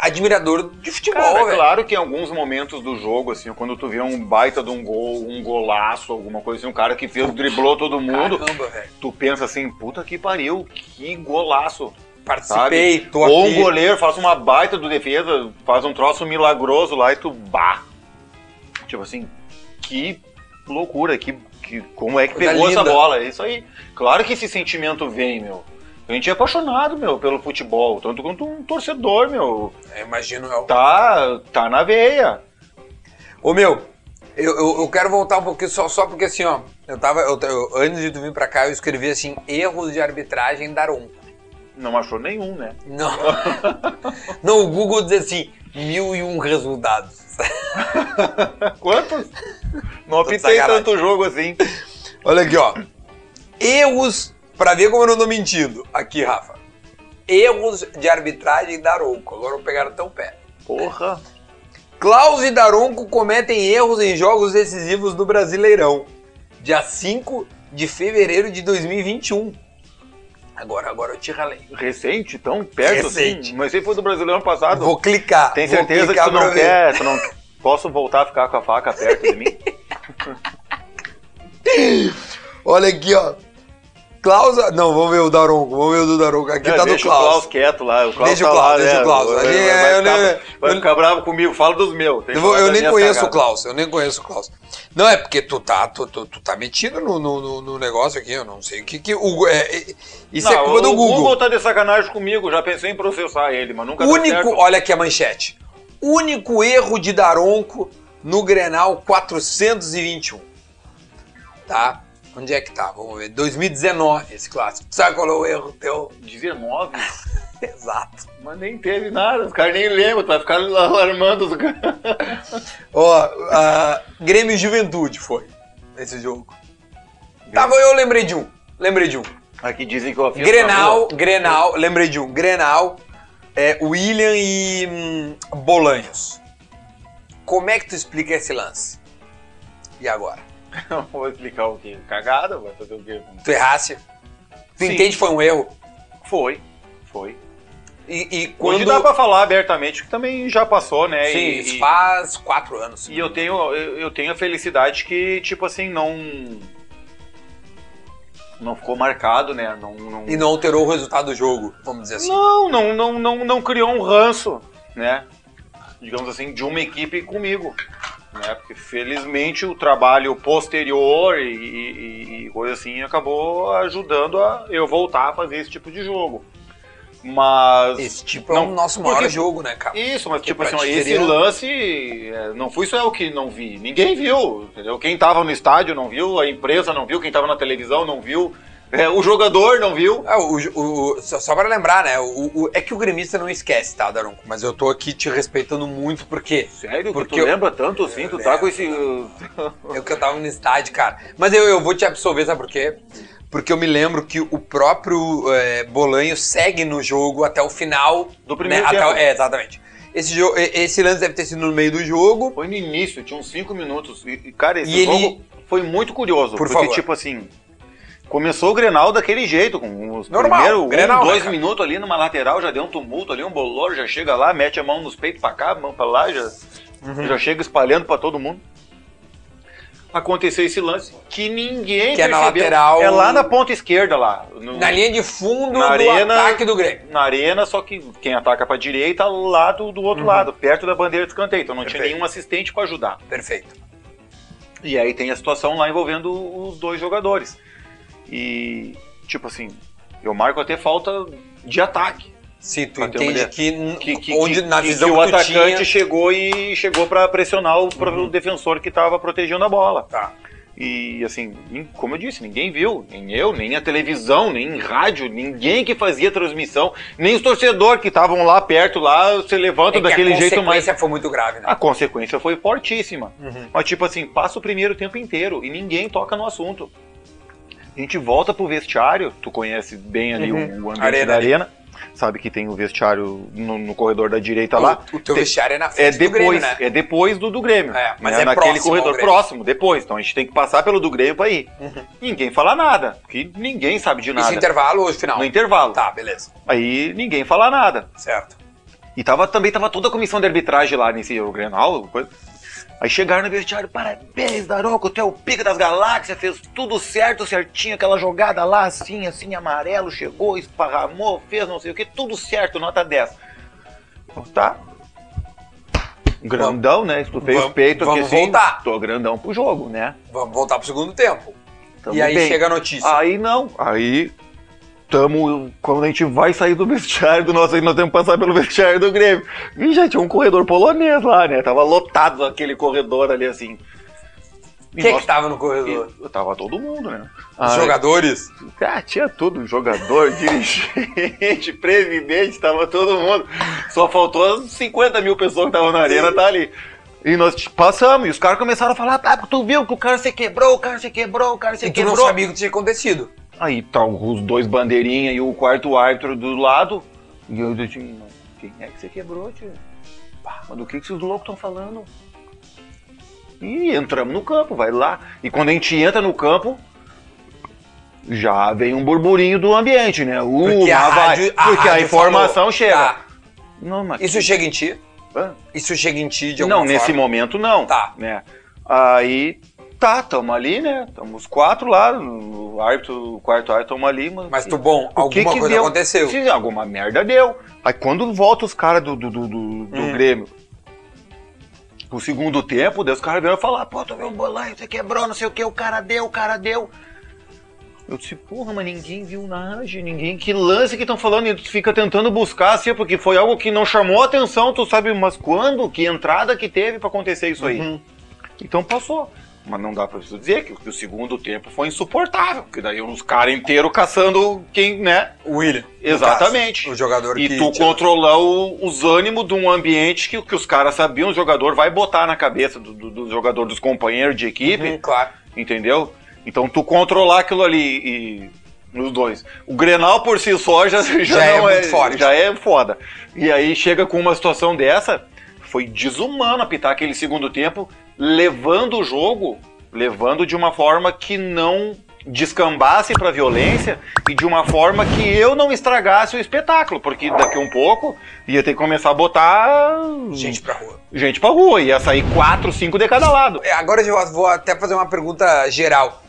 S1: admirador de futebol,
S2: Cara, é
S1: velho.
S2: claro que em alguns momentos do jogo, assim, quando tu vê um baita de um gol, um golaço, alguma coisa assim, um cara que fez, driblou todo mundo,
S1: Caramba,
S2: tu pensa assim, puta que pariu, que golaço.
S1: Participei, tô
S2: Ou
S1: aqui.
S2: um goleiro faz uma baita do defesa, faz um troço milagroso lá e tu bah. Tipo assim, que loucura, que, que como é que
S1: Coisa
S2: pegou essa bola? É isso aí. Claro que esse sentimento vem, meu. A gente é apaixonado, meu, pelo futebol, tanto quanto um torcedor, meu.
S1: Eu imagino eu.
S2: Tá, tá na veia.
S1: Ô meu, eu, eu, eu quero voltar um pouquinho só, só porque assim, ó, eu tava. eu- eu- antes de tu vir pra cá, eu escrevi assim, erros de arbitragem Daronco.
S2: Não achou nenhum, né?
S1: Não. Não, o Google diz assim, mil e um resultados.
S2: Quantos? Não apitei tanto jogo assim.
S1: Olha aqui, ó. Erros, pra ver como eu não tô mentindo. Aqui, Rafa. Erros de arbitragem Daronco. Agora eu pegaram teu pé.
S2: Porra.
S1: Klaus e Daronco cometem erros em jogos decisivos do Brasileirão. Dia 5 de fevereiro de 2021. Agora, agora eu te ralei.
S2: Recente, tão perto
S1: Recente.
S2: assim. Mas esse foi do Brasileiro ano passado.
S1: Vou clicar.
S2: Tem certeza que
S1: clicar
S2: tu
S1: pra
S2: não quer, tu não posso voltar a ficar com a faca perto de mim?
S1: Olha aqui, ó. Klaus. Não, vamos ver o Daronco. Vamos ver o do Daronco. Aqui
S2: É,
S1: tá do
S2: deixa o Klaus
S1: Klaus.
S2: quieto lá. O Klaus
S1: Deixa
S2: tá
S1: o Klaus,
S2: lá,
S1: deixa
S2: né?
S1: o Klaus.
S2: Vai,
S1: Ali,
S2: vai
S1: é, eu
S2: ficar,
S1: nem-
S2: vai ficar bravo comigo, fala dos meus.
S1: Eu, vou- eu nem conheço o. Klaus, eu nem conheço o Klaus. Não, é porque tu tá, tu, tu, tu tá metido no, no, no- negócio aqui, eu não sei o que que... O, é, é- isso é
S2: Não,
S1: culpa do
S2: o
S1: Google.
S2: tá de sacanagem comigo, já pensei em processar ele, mas nunca
S1: Único, olha aqui a manchete. Único erro de Daronco no Grenal 421. Tá? Onde é que tá? Vamos ver. 2019, esse clássico. Sabe qual é o erro teu?
S2: 19?
S1: Exato.
S2: Mas nem teve nada, os caras nem lembram, vai ficar alarmando os caras.
S1: Ó, a Grêmio e Juventude foi esse jogo. Tava, eu lembrei de um. Lembrei de um.
S2: Aqui dizem que eu fiz
S1: Grenal, Grenal, lembrei de um. Grenal, é, William e hum, Bolanhos. Como é que tu explica esse lance? E agora?
S2: Vou explicar o quê? Cagada, vai fazer o quê?
S1: Tu errasse? Tu
S2: Sim.
S1: entende que foi um erro?
S2: Foi, foi.
S1: E, e
S2: Hoje
S1: quando...
S2: dá pra falar abertamente que também já passou, né?
S1: Sim,
S2: e,
S1: isso
S2: e-
S1: faz quatro anos.
S2: E eu tenho, eu eu tenho a felicidade que, tipo assim, não. Não ficou marcado, né? Não, não,
S1: E não alterou o resultado do jogo, vamos dizer assim.
S2: não, não, não, não, não criou um ranço, né? Digamos assim, de uma equipe comigo. Né? Porque felizmente o trabalho posterior e, e, e coisa assim acabou ajudando a eu voltar a fazer esse tipo de jogo. Mas.
S1: Esse tipo é
S2: Não,
S1: o nosso maior
S2: porque-
S1: jogo, né, cara?
S2: Isso, mas
S1: Que
S2: tipo assim, ó, esse
S1: querer-
S2: lance é, não fui só eu que não vi. Ninguém viu, entendeu? Quem tava no estádio não viu, a empresa não viu, quem tava na televisão não viu, é, o jogador não viu.
S1: É, o, o- o- só, só pra lembrar, né? O, o- é que o gremista não esquece, tá, Daronco? Mas eu tô aqui te respeitando muito porque
S2: Sério?
S1: Porque
S2: tu
S1: eu-
S2: lembra tanto assim?
S1: Eu
S2: Tu tá
S1: lembro.
S2: com esse.
S1: é que eu tava no estádio, cara. Mas eu, eu vou te absolver, sabe por quê? Porque eu me lembro que o próprio é, Bolanho segue no jogo até o final.
S2: Do primeiro
S1: né? Até o-
S2: tempo.
S1: é, exatamente. Esse, jo- e- esse lance deve ter sido no meio do jogo.
S2: Foi no início, tinha uns 5 minutos. E, cara, esse
S1: E ele-
S2: jogo foi muito curioso.
S1: Por
S2: porque,
S1: favor.
S2: tipo assim. Começou o Grenal daquele jeito, com os
S1: Normal,
S2: primeiros
S1: Grenal,
S2: um,
S1: né,
S2: dois
S1: cara?
S2: minutos ali numa lateral, já deu um tumulto ali, um bolor, já chega lá, mete a mão nos peitos pra cá, mão pra lá, já,
S1: Uhum.
S2: já chega espalhando pra todo mundo. Aconteceu esse lance que ninguém
S1: Que é na
S2: percebeu.
S1: lateral-
S2: É lá na ponta esquerda lá. no-
S1: Na linha de fundo
S2: Na
S1: do
S2: arena-
S1: ataque do Grêmio.
S2: na arena, só que quem ataca pra direita lá do, do outro lado, perto da bandeira de escanteio. Então não tinha
S1: Uhum. Perfeito.
S2: nenhum assistente pra ajudar.
S1: Perfeito.
S2: E aí tem a situação lá envolvendo os dois jogadores. E, tipo assim, eu marco até falta de ataque.
S1: Se tu entende que,
S2: Que, que,
S1: onde, na
S2: que-
S1: visão
S2: que o atacante
S1: tinha... Uhum.
S2: chegou e chegou pra pressionar o, o defensor que tava protegendo a bola.
S1: Tá.
S2: E assim, como eu disse, ninguém viu, nem eu, nem a televisão, nem rádio, ninguém que fazia transmissão, nem os torcedores que estavam lá perto, lá se levantam
S1: É que
S2: daquele
S1: a
S2: jeito mais.
S1: consequência foi muito grave, né?
S2: A consequência foi fortíssima.
S1: Uhum.
S2: Mas tipo assim, passa o primeiro tempo inteiro e ninguém toca no assunto. A gente volta pro vestiário, tu conhece bem ali
S1: Uhum.
S2: o, o ambiente
S1: Arena
S2: da
S1: ali.
S2: arena, sabe que tem o vestiário no, no corredor da direita lá.
S1: O, o teu
S2: Tem-
S1: vestiário é na
S2: É
S1: frente do
S2: depois,
S1: Grêmio, né?
S2: é depois do do Grêmio.
S1: É, mas
S2: né?
S1: é
S2: naquele corredor
S1: Grêmio.
S2: próximo, depois. Então a gente tem que passar pelo do Grêmio pra ir.
S1: Uhum.
S2: Ninguém fala nada, porque ninguém sabe de
S1: Isso
S2: nada.
S1: intervalo ou final?
S2: No intervalo.
S1: Tá, beleza.
S2: Aí ninguém fala nada.
S1: Certo.
S2: E tava, também tava toda a comissão de arbitragem lá nesse jogo Grenal. coisa. Aí chegaram no vestiário, parabéns, Daroco, tu é o pica das galáxias, fez tudo certo, certinho, aquela jogada lá, assim, assim, amarelo, chegou, esparramou, fez não sei o que, tudo certo, nota 10. Então, tá. Grandão, né? Estufei
S1: Vamos-
S2: os peitos aqui
S1: vamos
S2: assim.
S1: voltar.
S2: Tô grandão pro jogo, né?
S1: Vamos voltar pro segundo tempo.
S2: Tamo
S1: e aí
S2: bem.
S1: chega a notícia.
S2: Aí não, aí tamo, quando a gente vai sair do vestiário do nosso, aí nós temos que passar pelo vestiário do Grêmio. E já tinha um corredor polonês lá, né? Tava lotado aquele corredor ali assim. E
S1: Quem
S2: nós-
S1: que tava no corredor?
S2: e- Tava todo mundo, né?
S1: Os jogadores?
S2: Ah, tinha tudo, jogador, dirigente, presidente, tava todo mundo. Só faltou as 50 mil pessoas que estavam na arena, tá ali. E nós passamos, e os caras começaram a falar, ah, tu viu que o cara se quebrou, o cara se quebrou, o cara se
S1: E tu
S2: quebrou.
S1: não sabia o que tinha acontecido.
S2: Aí tá os dois bandeirinhas e o quarto árbitro do lado. E eu disse, "Mas quem é que você quebrou, tio? Pá, Mas do que, que esses loucos estão falando? E entramos no campo, vai lá. E quando a gente entra no campo, já vem um burburinho do ambiente, né? Uh,
S1: Porque a
S2: vai.
S1: rádio- a
S2: porque a informação
S1: falou.
S2: chega.
S1: Tá.
S2: Não, mas
S1: Isso chega em ti?
S2: Hã?
S1: Isso chega em ti de alguma
S2: não, nesse
S1: forma?
S2: momento não.
S1: Tá.
S2: Né? Aí, tá, tamo ali, né? Tamo os quatro lá, o árbitro, o quarto árbitro, tamo ali. Mas,
S1: Mas tu, bom,
S2: O
S1: alguma
S2: que
S1: coisa
S2: deu?
S1: aconteceu.
S2: Sim, alguma merda deu. Aí quando volta os caras do, do, do, do-
S1: Hum.
S2: Grêmio pro segundo tempo, daí os caras vieram falar, pô, tu viu o bolanho, você quebrou, não sei o que, o cara deu, o cara deu. Eu disse, porra, mas ninguém viu nada, ninguém. Que lance que estão falando e tu fica tentando buscar, assim, porque foi algo que não chamou atenção, tu sabe, mas quando? Que entrada que teve pra acontecer isso aí?
S1: Uhum.
S2: Então passou. Mas não dá pra isso dizer que, que o segundo tempo foi insuportável, porque daí os caras inteiros caçando quem, né?
S1: O William.
S2: Exatamente.
S1: caso, o jogador
S2: E
S1: que...
S2: tu controlar o- os ânimos de um ambiente que, que os caras sabiam, o jogador vai botar na cabeça do, do- do jogador, dos companheiros de equipe,
S1: Uhum, claro.
S2: entendeu? Então tu controlar aquilo ali e. Nos dois. O Grenal por si só já, já,
S1: Já é muito forte.
S2: Já é foda. E aí chega com uma situação dessa, foi desumano apitar aquele segundo tempo, levando o jogo, levando de uma forma que não descambasse pra violência e de uma forma que eu não estragasse o espetáculo, porque daqui um pouco ia ter que começar a botar
S1: Gente pra rua.
S2: gente pra rua, ia sair quatro, cinco de cada lado.
S1: É, Agora eu vou até fazer uma pergunta geral.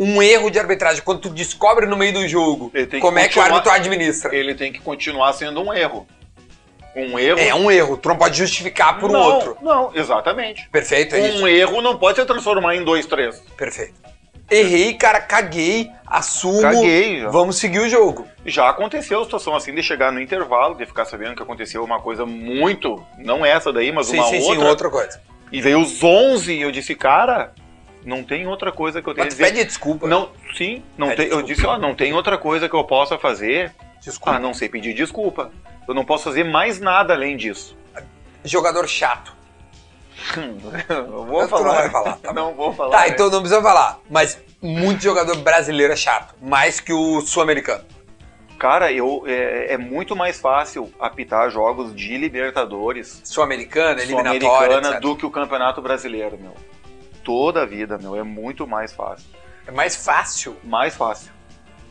S1: Um erro de arbitragem, quando tu descobre no meio do jogo, como é que o árbitro administra?
S2: Ele tem que continuar sendo um erro. Um erro.
S1: É um erro, tu não pode justificar por um
S2: não,
S1: outro.
S2: Não, exatamente.
S1: Perfeito, é isso?
S2: Um erro não pode se transformar em dois, três.
S1: Perfeito. Errei, cara, caguei, assumo.
S2: Caguei, já.
S1: Vamos seguir o jogo.
S2: Já aconteceu a situação assim de chegar no intervalo, de ficar sabendo que aconteceu uma coisa muito. Não essa daí, mas
S1: sim,
S2: uma
S1: sim,
S2: outra.
S1: sim, outra coisa.
S2: E veio os 11 e eu disse, cara, não tem outra coisa que eu tenha
S1: Mas
S2: dizer.
S1: pede desculpa.
S2: Não, sim, não tem, eu disse, ó, não tem outra coisa que eu possa fazer
S1: Desculpa.
S2: a não ser pedir desculpa. Eu não posso fazer mais nada além disso.
S1: Jogador chato.
S2: Eu vou falar.
S1: não vai falar, tá
S2: não vou falar.
S1: Tá,
S2: né?
S1: então não precisa falar. Mas muito jogador brasileiro é chato. Mais que o sul-americano.
S2: Cara, eu, é, é muito mais fácil apitar jogos de Libertadores,
S1: Sul-americana, eliminatória,
S2: Sul-Americana, do que o Campeonato Brasileiro, meu. Toda a vida, meu, é muito mais fácil.
S1: É mais fácil.
S2: Mais fácil.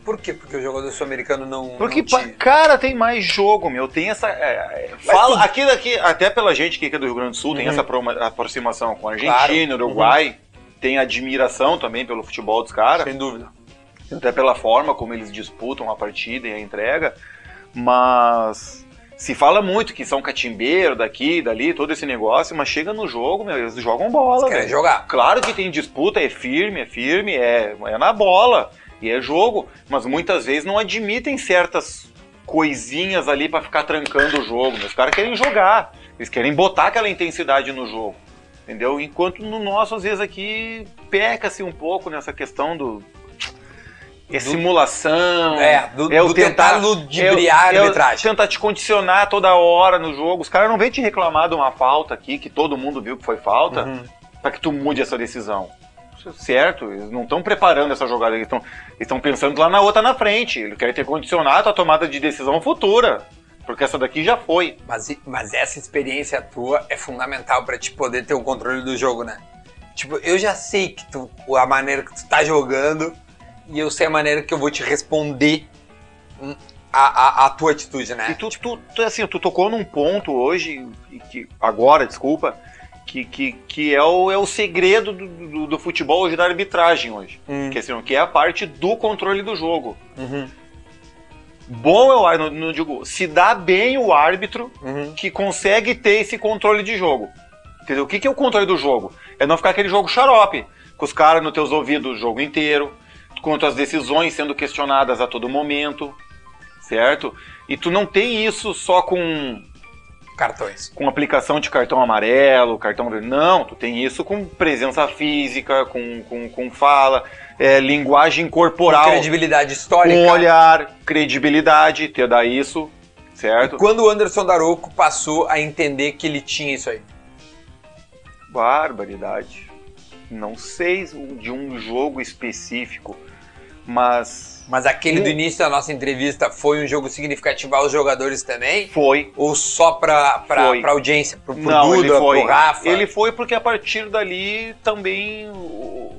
S1: Por quê? Porque o jogador sul-americano não.
S2: Porque,
S1: não te-
S2: cara, tem mais jogo, meu. Tem essa. é, é, fala,
S1: tu-
S2: aqui daqui, até pela gente que é do Rio Grande do Sul, tem
S1: Uhum.
S2: essa aproma- aproximação com a
S1: Claro.
S2: Argentina, Uruguai. Tem admiração também pelo futebol dos caras.
S1: Sem dúvida.
S2: até pela forma como eles disputam a partida e a entrega, mas se fala muito que são catimbeiro daqui, dali, todo esse negócio, mas chega no jogo, meu, eles jogam bola,
S1: Querem
S2: velho.
S1: jogar.
S2: Claro que tem disputa, é firme, é firme, é, é na bola e é jogo, mas muitas vezes não admitem certas coisinhas ali pra ficar trancando o jogo. Os caras querem jogar, eles querem botar aquela intensidade no jogo. Entendeu? Enquanto no nosso, às vezes, aqui peca-se um pouco nessa questão do. É simulação.
S1: É, do,
S2: é o
S1: do tentar
S2: tentar-
S1: ludibriar a
S2: é o-
S1: arbitragem.
S2: Tentar te condicionar toda hora no jogo. Os caras não vêm te reclamar de uma falta aqui, que todo mundo viu que foi falta,
S1: Uhum.
S2: pra que tu mude essa decisão. Certo, eles não estão preparando essa jogada, eles estão pensando lá na outra na frente. Eles querem ter condicionado a tomada de decisão futura. Porque essa daqui já foi.
S1: Mas, mas essa experiência tua é fundamental pra te poder ter o controle do jogo, né? Tipo, eu já sei que tu, a maneira que tu tá jogando e eu sei a maneira que eu vou te responder hum, a, a, a tua atitude, né?
S2: E tu, tu, tu, assim, tu tocou num ponto hoje, que, agora, desculpa, que, que, que é, o, é o segredo do, do, do futebol hoje, da arbitragem hoje.
S1: Hum.
S2: Que, assim, que é a parte do controle do jogo.
S1: Uhum,
S2: Bom é o árbitro, não, não digo, se dá bem o árbitro
S1: uhum.
S2: que consegue ter esse controle de jogo. Entendeu? O que, que é o controle do jogo? É não ficar aquele jogo xarope, com os caras nos teus ouvidos o jogo inteiro, com as decisões sendo questionadas a todo momento, certo? E tu não tem isso só com,
S1: Cartões.
S2: com aplicação de cartão amarelo, cartão vermelho. Não, tu tem isso com presença física, com, com, com fala, é, linguagem
S1: Com
S2: corporal,
S1: credibilidade histórica.
S2: com olhar, credibilidade, te dá isso, certo?
S1: Quando o Anderson Daroco passou a entender que ele tinha isso aí?
S2: Barbaridade. Não sei de um jogo específico, mas
S1: Mas aquele do
S2: Hum.
S1: início da nossa entrevista foi um jogo significativo aos jogadores também?
S2: foi.
S1: Ou só pra, pra,
S2: Foi.
S1: pra audiência? Pro, pro
S2: Não,
S1: Duda,
S2: ele foi.
S1: pro Rafa?
S2: Ele foi porque a partir dali também.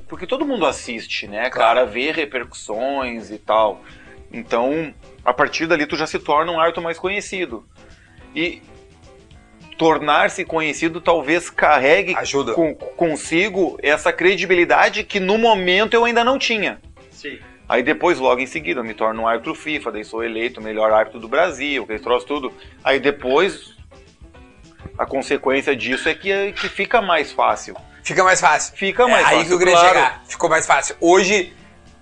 S2: Porque todo mundo assiste, né,
S1: Claro.
S2: cara? Vê repercussões e tal. Então, a partir dali tu já se torna um árbitro mais conhecido. E tornar-se conhecido talvez carregue
S1: Ajuda.
S2: com- consigo essa credibilidade que no momento eu ainda não tinha.
S1: Sim.
S2: Aí depois, logo em seguida, eu me torno um árbitro FIFA, daí sou eleito o melhor árbitro do Brasil, que trouxe tudo. Aí depois, a consequência disso é que, que fica mais fácil.
S1: Fica mais fácil.
S2: Fica mais
S1: é,
S2: fácil,
S1: Aí que eu queria
S2: claro.
S1: chegar. Ficou mais fácil. Hoje,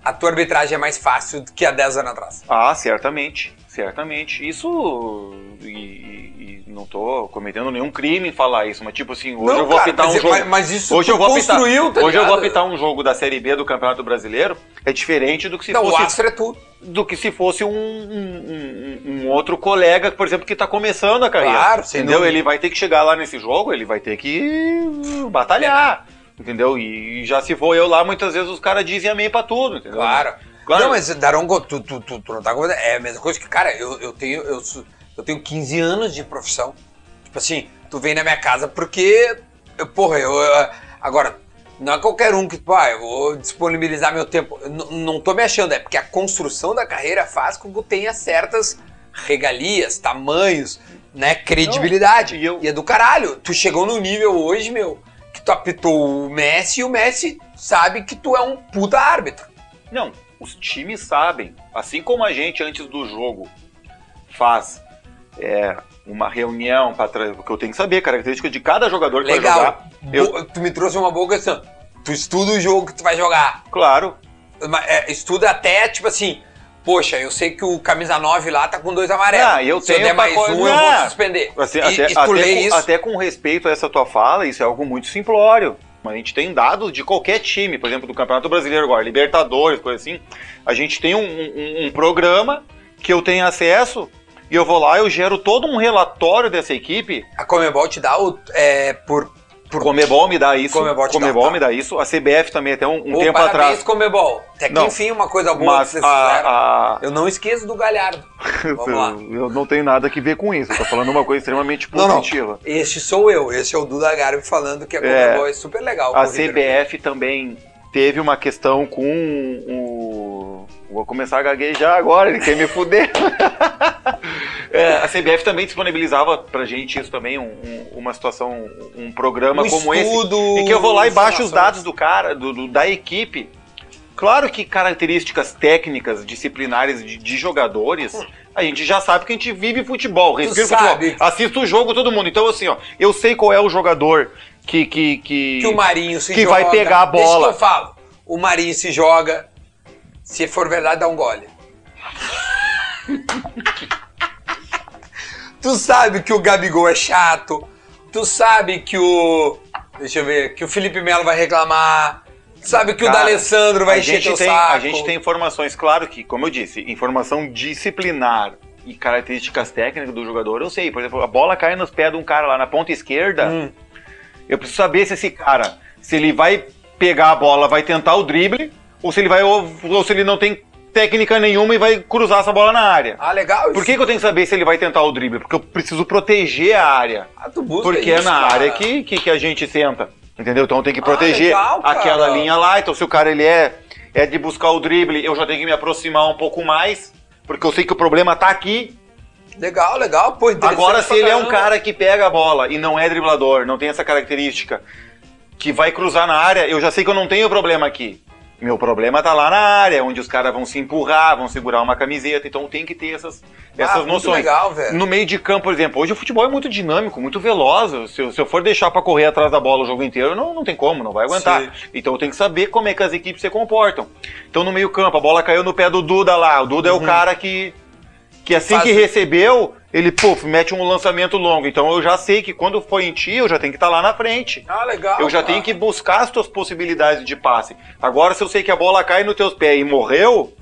S1: a tua arbitragem é mais fácil do que há 10 anos atrás.
S2: Ah, certamente, certamente. Isso, e, e- e não tô cometendo nenhum crime em falar isso, mas tipo assim, hoje
S1: Não,
S2: eu vou
S1: cara,
S2: apitar um
S1: mas-
S2: jogo...
S1: Mas, mas isso
S2: Hoje eu vou apitar,
S1: construiu, tá
S2: hoje eu vou apitar um jogo da Série B do Campeonato Brasileiro, é diferente do que se
S1: Não, o
S2: fosse
S1: astro é tu.
S2: do que se fosse um, um- um- um outro colega, por exemplo, que está começando a carreira.
S1: Claro,
S2: entendeu? Ele vai ter que chegar lá nesse jogo, ele vai ter que batalhar, entendeu? E já se for eu lá, muitas vezes os caras dizem amém pra tudo, entendeu?
S1: Claro.
S2: Claro.
S1: Não, mas Daronco, tu, tu, tu, tu não tá com... É a mesma coisa que, cara, eu, eu, tenho, eu, eu tenho 15 anos de profissão. Tipo assim, tu vem na minha casa porque, eu, porra, eu, eu- Agora, não é qualquer um que, pá, eu vou disponibilizar meu tempo. Eu não tô me achando, é porque a construção da carreira faz com que tenha certas regalias, tamanhos, né, credibilidade.
S2: Não, e eu-
S1: E é do caralho. Tu chegou no nível hoje, meu, que tu apitou o Messi e o Messi sabe que tu é um puta árbitro.
S2: Não, os times sabem, assim como a gente antes do jogo faz é, uma reunião para porque eu tenho que saber característica de cada jogador que vai
S1: Legal.
S2: jogar. Eu-
S1: Tu me trouxe uma boa questão. Tu estuda o jogo que tu vai jogar.
S2: Claro,
S1: é, estuda até, tipo assim, poxa, eu sei que o camisa 9 lá tá com dois amarelos.
S2: Ah, eu
S1: Se eu
S2: tenho
S1: der mais um, eu vou suspender.
S2: Assim,
S1: e,
S2: até,
S1: e
S2: até com,
S1: isso.
S2: até com respeito a essa tua fala, isso é algo muito simplório. A gente tem dados de qualquer time, por exemplo, do Campeonato Brasileiro agora, Libertadores, coisa assim. A gente tem um, um- um programa que eu tenho acesso e eu vou lá, eu gero todo um relatório dessa equipe.
S1: A Comebol te dá o, é, por... por...
S2: Comebol me dá isso.
S1: Comebol te dá, tá.
S2: me dá isso. A CBF também até um, um
S1: Ô,
S2: tempo
S1: parabéns,
S2: atrás.
S1: Comebol. Até que
S2: Não.
S1: enfim, uma coisa boa que
S2: Mas
S1: vocês fizeram.
S2: a, a-
S1: Eu não esqueço do Galhardo. Vamos lá.
S2: eu não tenho nada que ver com isso. Eu tô falando uma coisa extremamente
S1: Não, não.
S2: positiva.
S1: Este sou eu. Este é o Duda Garbi falando que a
S2: É.
S1: Comebol é, super legal.
S2: A. CBF também teve uma questão com o. Vou começar a gaguejar agora, ele quer me fuder. É, a CBF também disponibilizava pra gente isso também, um- um- uma situação, um programa
S1: Um
S2: como esse,
S1: estudo,
S2: em que eu vou lá e baixo os dados do cara, do, do- da equipe. Claro que características técnicas, disciplinares de, de jogadores, a gente já sabe que a gente vive futebol, respira futebol, assiste o jogo todo mundo. Então, assim, ó, eu sei qual é o jogador que. que, que...
S1: que o Marinho se
S2: que
S1: joga.
S2: vai pegar a
S1: Deixa
S2: bola.
S1: que eu falo. O Marinho se joga. Se for verdade, dá um gole. tu sabe que o Gabigol é chato. Tu sabe que o. Deixa eu ver. Que o Felipe Melo vai reclamar. Tu sabe que o
S2: Cara,
S1: D'Alessandro vai encher teu
S2: tem,
S1: saco.
S2: A gente tem informações, claro que, como eu disse, informação disciplinar e características técnicas do jogador, eu sei. Por exemplo, a bola cai nos pés de um cara lá na ponta esquerda,
S1: Hum.
S2: eu preciso saber se esse cara, se ele vai pegar a bola, vai tentar o drible, ou se ele vai, ou, ou se ele não tem técnica nenhuma e vai cruzar essa bola na área.
S1: Ah, legal.
S2: Por que, que eu tenho que saber se ele vai tentar o drible? Porque eu preciso proteger a área.
S1: Ah, tu busca
S2: Porque é
S1: isso,
S2: na
S1: cara.
S2: área que, que, que a gente senta. Entendeu? Então tem que proteger
S1: Ah, legal,
S2: aquela linha lá. Então se o cara ele é, é de buscar o drible, eu já tenho que me aproximar um pouco mais Porque eu sei que o problema tá aqui.
S1: Legal, legal. Pô,
S2: Agora, se ele é um cara que pega a bola e não é driblador, não tem essa característica, que vai cruzar na área, eu já sei que eu não tenho problema aqui. Meu problema tá lá na área, onde os caras vão se empurrar, vão segurar uma camiseta, então tem que ter essas, essas
S1: Ah, muito
S2: noções.
S1: legal, velho.
S2: No meio de campo, por exemplo, hoje o futebol é muito dinâmico, muito veloz. Se eu, se eu for deixar pra correr atrás da bola o jogo inteiro, não, não tem como, não vai aguentar.
S1: Sim.
S2: Então tenho que saber como é que as equipes se comportam. Então no meio campo, a bola caiu no pé do Duda lá. O Duda é o cara que, que assim que recebeu, ele puf, mete um lançamento longo. Então eu já sei que quando for em ti, eu já tenho que estar lá na frente.
S1: Ah, legal.
S2: Eu já
S1: cara.
S2: tenho que buscar as tuas possibilidades de passe. Agora, se eu sei que a bola cai nos teus pés e morreu,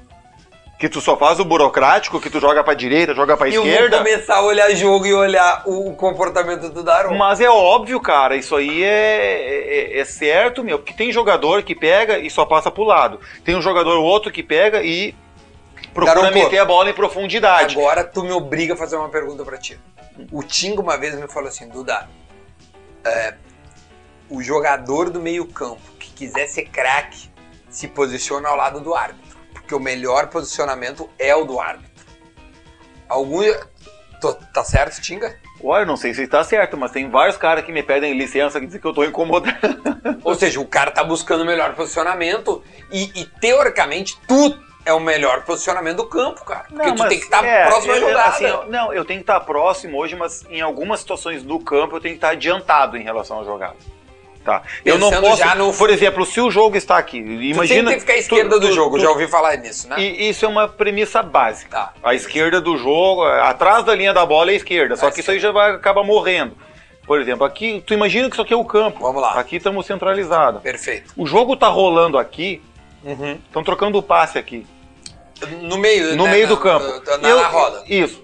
S2: que tu só faz o burocrático, que tu joga pra direita, joga pra
S1: E eu
S2: esquerda.
S1: começar a olhar jogo e olhar o comportamento do Daron.
S2: Mas é óbvio, cara, isso aí é, é, é certo, meu, porque tem jogador que pega e só passa pro lado. Tem um jogador outro que pega e procura
S1: Garoto.
S2: meter a bola em profundidade.
S1: Agora tu me obriga a fazer uma pergunta pra ti. O Tingo uma vez me falou assim, Duda, é, o jogador do meio campo que quiser ser craque se posiciona ao lado do árbitro, porque o melhor posicionamento é o do árbitro. Algum... Tô- tá certo, Tinga?
S2: Olha, não sei se está certo, mas tem vários caras que me pedem licença que dizem que eu tô incomodando.
S1: Ou seja, o cara tá buscando o melhor posicionamento e, e, teoricamente tu é o melhor posicionamento do campo, cara. Porque tu
S2: mas
S1: tem que estar
S2: é,
S1: próximo à
S2: eu-
S1: jogada.
S2: assim, não, eu tenho que estar próximo hoje, mas em algumas situações do campo eu tenho que estar adiantado em relação à jogada. Tá. Eu não posso,
S1: já no-
S2: por exemplo, se o jogo está aqui,
S1: tu
S2: imagina
S1: sempre tem que ficar à
S2: tu-
S1: esquerda do
S2: tu-
S1: jogo,
S2: tu-
S1: já ouvi falar nisso, né?
S2: E isso é uma premissa básica.
S1: Tá.
S2: A esquerda do jogo, atrás da linha da bola é a esquerda, só que isso aí já vai acabar morrendo. Por exemplo, aqui, tu imagina que isso aqui é o campo.
S1: Vamos lá.
S2: Aqui estamos centralizados.
S1: Perfeito.
S2: O jogo tá rolando aqui,
S1: Uhum.
S2: estão trocando o passe aqui,
S1: No meio,
S2: no
S1: né,
S2: meio do
S1: na-
S2: campo.
S1: Na, na
S2: Eu-
S1: roda.
S2: Isso.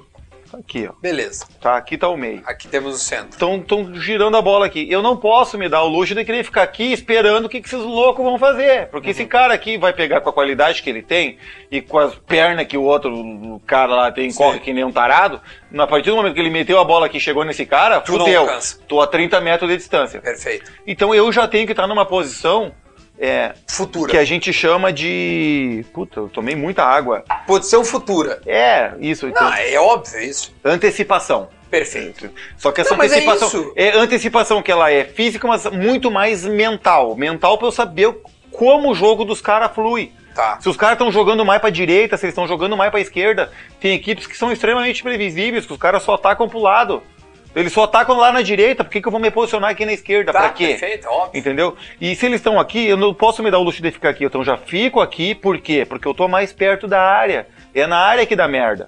S2: Tá Aqui, ó.
S1: Beleza.
S2: Tá, aqui tá o meio.
S1: Aqui temos o centro.
S2: Estão girando a bola aqui. Eu não posso me dar o luxo de querer ficar aqui esperando o que, que esses loucos vão fazer. Porque
S1: Uhum.
S2: esse cara aqui vai pegar com a qualidade que ele tem e com as pernas que o outro cara lá tem,
S1: Sim.
S2: corre que nem um tarado. A partir do momento que ele meteu a bola aqui e chegou nesse cara,
S1: Tu
S2: fudeu. Tô a 30 metros de distância.
S1: Perfeito.
S2: Então eu já tenho que estar numa posição é,
S1: Futura.
S2: que a gente chama de. Puta, eu tomei muita água.
S1: Posição futura.
S2: É, isso. Então,
S1: Não, é óbvio isso.
S2: antecipação.
S1: Perfeito.
S2: Só que essa
S1: Não, é
S2: antecipação
S1: isso.
S2: é, antecipação que ela é física, mas muito mais mental. Mental pra eu saber como o jogo dos caras flui.
S1: Tá.
S2: Se os caras estão jogando mais pra direita, se eles estão jogando mais pra esquerda, tem equipes que são extremamente previsíveis, que os caras só atacam pro lado. Eles só atacam lá na direita, por que, que eu vou me posicionar aqui na esquerda?
S1: Tá,
S2: pra quê?
S1: perfeito, óbvio.
S2: Entendeu? E se eles estão aqui, eu não posso me dar o luxo de ficar aqui. Então já fico aqui, por quê? Porque eu tô mais perto da área. É na área que dá merda.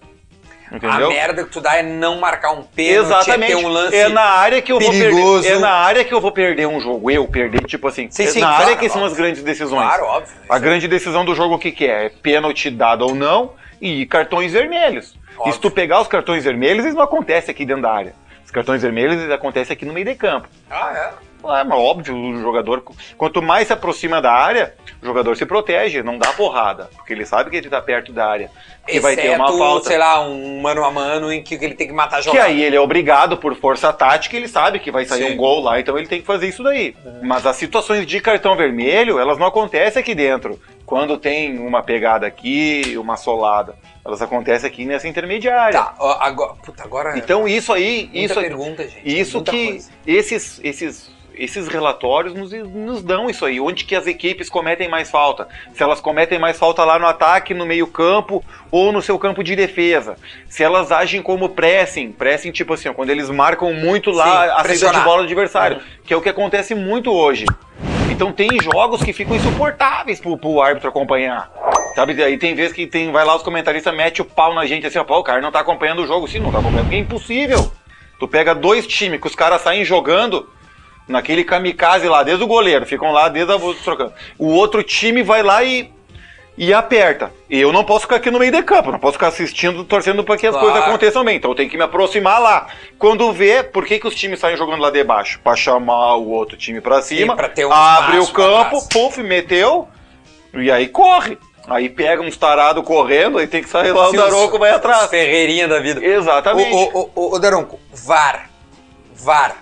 S2: Entendeu?
S1: A merda que tu dá é não marcar um pênalti,
S2: Exatamente.
S1: é ter um lance...
S2: é na área que eu
S1: perigoso.
S2: vou perder. É na área que eu vou perder um jogo. Eu perder, tipo assim.
S1: Sim,
S2: é
S1: sim,
S2: na
S1: claro,
S2: área que são
S1: óbvio.
S2: as grandes decisões.
S1: Claro, óbvio.
S2: A grande decisão do jogo o que, que é? É pênalti dado ou não e cartões vermelhos.
S1: Óbvio.
S2: E se tu pegar os cartões vermelhos, eles não acontecem aqui dentro da área. Cartões vermelhos acontecem aqui no meio de campo.
S1: Ah, é?
S2: Mas óbvio, o jogador, quanto mais se aproxima da área, o jogador se protege, não dá porrada, porque ele sabe que ele tá perto da área. E vai ter uma falta.
S1: sei lá, um mano a mano em que ele tem que matar a
S2: Que aí ele é obrigado por força tática, ele sabe que vai sair
S1: Sim.
S2: um gol lá, então ele tem que fazer isso daí. Mas as situações de cartão vermelho, elas não acontecem aqui dentro. Quando tem uma pegada aqui, uma solada, elas acontecem aqui nessa intermediária.
S1: Tá, agora... Puta, agora...
S2: Então isso aí, isso,
S1: pergunta, gente.
S2: isso que
S1: coisa.
S2: esses, esses, esses relatórios nos, nos dão isso aí, onde que as equipes cometem mais falta. Se elas cometem mais falta lá no ataque, no meio campo ou no seu campo de defesa. Se elas agem como pressing, pressing tipo assim, ó, quando eles marcam muito lá
S1: Sim,
S2: a saída
S1: pressionar.
S2: de bola do adversário,
S1: Uhum.
S2: que é o que acontece muito hoje. Então tem jogos que ficam insuportáveis pro, pro árbitro acompanhar. Sabe, aí tem vezes que tem, vai lá os comentaristas, mete o pau na gente assim, ó, pô, o cara não tá acompanhando o jogo. Sim, não tá acompanhando, porque é impossível. Tu pega dois times que os caras saem jogando naquele kamikaze lá, desde o goleiro, ficam lá desde a trocando. O outro time vai lá e, e aperta. E eu não posso ficar aqui no meio de campo, não posso ficar assistindo, torcendo para que as
S1: Claro.
S2: coisas aconteçam bem. Então eu tenho que me aproximar lá. Quando vê, por que, que os times saem jogando lá de baixo? Pra chamar o outro time pra cima,
S1: pra ter um
S2: abre o campo, puf, meteu, e aí corre. Aí pega uns tarados correndo, aí tem que sair lá, o
S1: Sim,
S2: Daronco
S1: os-
S2: vai atrás.
S1: Ferreirinha da vida.
S2: Exatamente.
S1: Ô, ô, ô, ô, Daronco, VAR. VAR.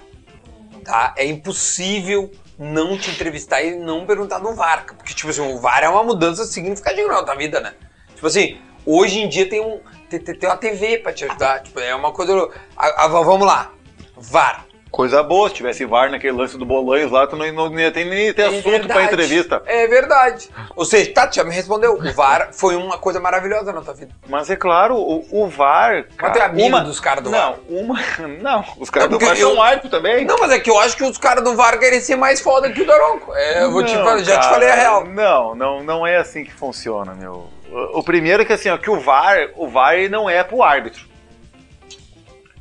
S1: Tá? É impossível não te entrevistar e não perguntar do VAR. Porque, tipo assim, o VAR é uma mudança significativa na tua vida, né? Tipo assim, hoje em dia tem um. ter, ter uma TV pra te ajudar. Tipo, é uma coisa. a- a- vamos lá. VAR.
S2: Coisa boa, se tivesse VAR naquele lance do Bolanhos lá, tu não, não ia ter nem ter
S1: É
S2: assunto pra
S1: verdade.
S2: entrevista.
S1: É verdade. Ou seja, tu já me respondeu. O VAR foi uma coisa maravilhosa na tua vida.
S2: Mas é claro, o, o VAR.
S1: Mas tu é amigo dos caras do
S2: não,
S1: VAR?
S2: Uma, não, os caras
S1: Não,
S2: do VAR
S1: eu-
S2: são árbitro também.
S1: Não, mas é que eu acho que os caras do VAR querem ser mais foda que o Daronco. É, eu vou te
S2: Não,
S1: falar, já te
S2: cara,
S1: falei a real.
S2: Não, não, não é assim que funciona, meu. O, o primeiro é que assim, ó, que o VAR, o VAR não é pro árbitro.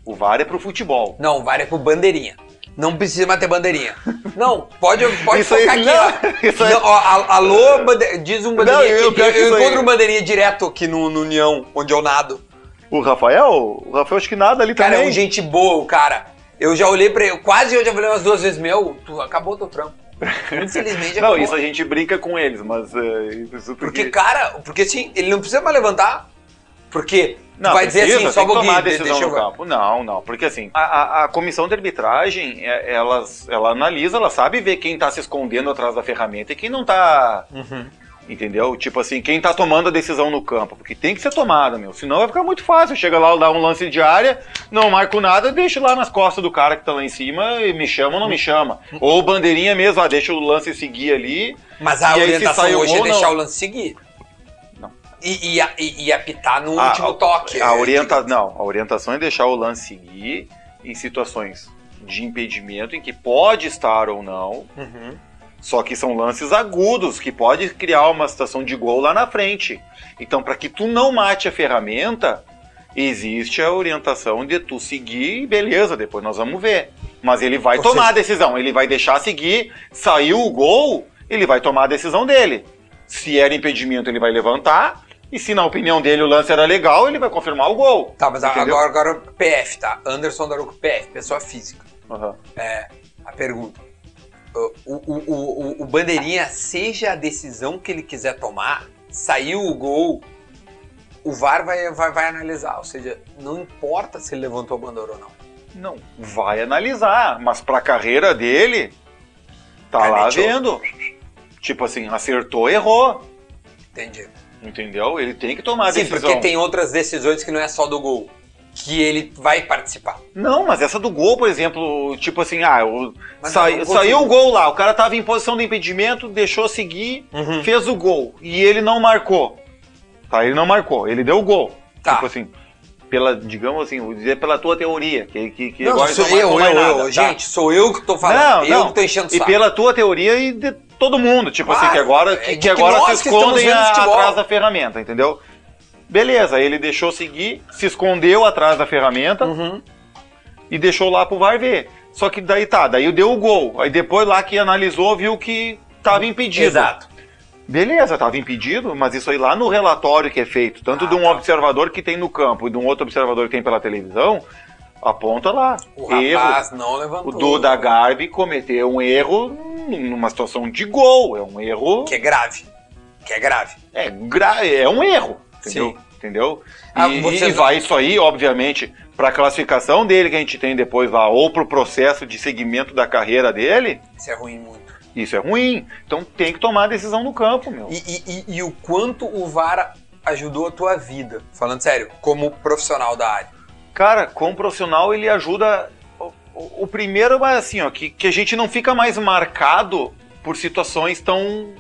S2: O VAR é pro futebol.
S1: Não, o VAR é pro bandeirinha. Não precisa mais ter bandeirinha. Não, pode, pode
S2: Isso aí-
S1: focar aqui,
S2: não, isso aí-
S1: Não, ó, alô, bande- diz um bandeirinha
S2: Não, eu-
S1: aqui. Eu, eu
S2: aí-
S1: encontro um bandeirinha direto aqui no, no União, onde eu nado.
S2: O Rafael, o Rafael acho que nada ali
S1: Cara, é
S2: também.
S1: um gente boa, cara. Eu já olhei pra ele, quase eu já falei umas duas vezes, meu, tu acabou teu trampo. Infelizmente
S2: Não,
S1: acabou.
S2: isso a gente brinca com eles, mas é, isso
S1: Porque, cara, porque assim, ele não precisa mais levantar. Porque
S2: Não,
S1: vai dizer assim, só
S2: que tomar
S1: deixa eu
S2: campo. Não, não, porque assim, a, a- a comissão de arbitragem, é- elas, ela analisa, ela sabe ver quem tá se escondendo atrás da ferramenta e quem não tá,
S1: Uhum.
S2: entendeu? Tipo assim, quem tá tomando a decisão no campo, porque tem que ser tomada, meu, senão vai ficar muito fácil. Chega lá, dá um lance de área, não marco nada, deixo lá nas costas do cara que tá lá em cima e me chama ou não me chama. Ou bandeirinha mesmo, ah, deixa o lance seguir ali.
S1: Mas a orientação hoje é deixar
S2: não.
S1: o lance seguir. E, e, e- apitar no
S2: A-
S1: último toque.
S2: A orienta... Não, a orientação é deixar o lance seguir em situações de impedimento em que pode estar ou não,
S1: Uhum.
S2: só que são lances agudos que pode criar uma situação de gol lá na frente. Então, para que tu não mate a ferramenta, existe a orientação de tu seguir e beleza, depois nós vamos ver. Mas ele vai
S1: Ou
S2: tomar
S1: seja-
S2: a decisão, ele vai deixar seguir, saiu o gol, ele vai tomar a decisão dele. Se era impedimento, ele vai levantar. E se na opinião dele o lance era legal, ele vai confirmar o gol.
S1: Tá, mas
S2: Entendeu?
S1: agora, agora PF, tá? Anderson Daruco, PF, pessoa física.
S2: Aham.
S1: É, a pergunta. O, o, o, o, Bandeirinha, seja a decisão que ele quiser tomar, saiu o gol, o VAR vai, vai, vai analisar. Ou seja, não importa se ele levantou a bandeira ou não.
S2: Não, vai analisar, mas pra carreira dele, tá lá
S1: Caneteou.
S2: vendo. Tipo assim, acertou, errou.
S1: Entendi.
S2: Entendeu? Ele tem que tomar a
S1: Sim,
S2: decisão.
S1: porque tem outras decisões que não é só do gol. Que ele vai participar.
S2: Não, mas essa do gol, por exemplo, tipo assim, ah, o- sai- saiu o gol lá, o cara tava em posição de impedimento, deixou seguir,
S1: Uhum.
S2: fez o gol. E ele não marcou. Tá, ele não marcou, ele deu o gol.
S1: Tá.
S2: Tipo assim, pela, digamos assim, vou dizer pela tua teoria, que, que, que
S1: Não,
S2: agora
S1: sou
S2: não
S1: eu, eu,
S2: nada,
S1: eu.
S2: tá?
S1: Gente, sou eu que tô falando.
S2: Não,
S1: eu
S2: não.
S1: que tô enchendo o
S2: E
S1: saco.
S2: pela tua teoria e de todo mundo, tipo assim,
S1: Claro,
S2: que agora,
S1: é
S2: que, que agora se escondem a- atrás da ferramenta, entendeu? Beleza, ele deixou seguir, se escondeu atrás da ferramenta
S1: Uhum.
S2: e deixou lá pro VAR ver. Só que daí tá, daí deu o gol. Aí depois lá que analisou, viu que tava impedido.
S1: Exato.
S2: Beleza, tava impedido, mas isso aí lá no relatório que é feito, tanto
S1: Ah,
S2: de um
S1: tá.
S2: observador que tem no campo e de um outro observador que tem pela televisão, aponta lá.
S1: O
S2: erro.
S1: rapaz não levantou.
S2: O Duda Garbi cometeu um erro numa situação de gol. É um erro.
S1: Que é grave. Que é grave.
S2: É, gra... é um erro. Entendeu?
S1: Sim.
S2: Entendeu?
S1: Ah,
S2: e, e vai isso aí, obviamente, para a classificação dele que a gente tem depois lá, ou para o processo de seguimento da carreira dele,
S1: Isso é ruim muito.
S2: isso é ruim. Então tem que tomar a decisão no campo, meu.
S1: E, e- e- e o quanto o VAR ajudou a tua vida? Falando sério, como profissional da área.
S2: Cara, como profissional ele ajuda. O, o- o primeiro é assim, ó, que, que a gente não fica mais marcado por situações tão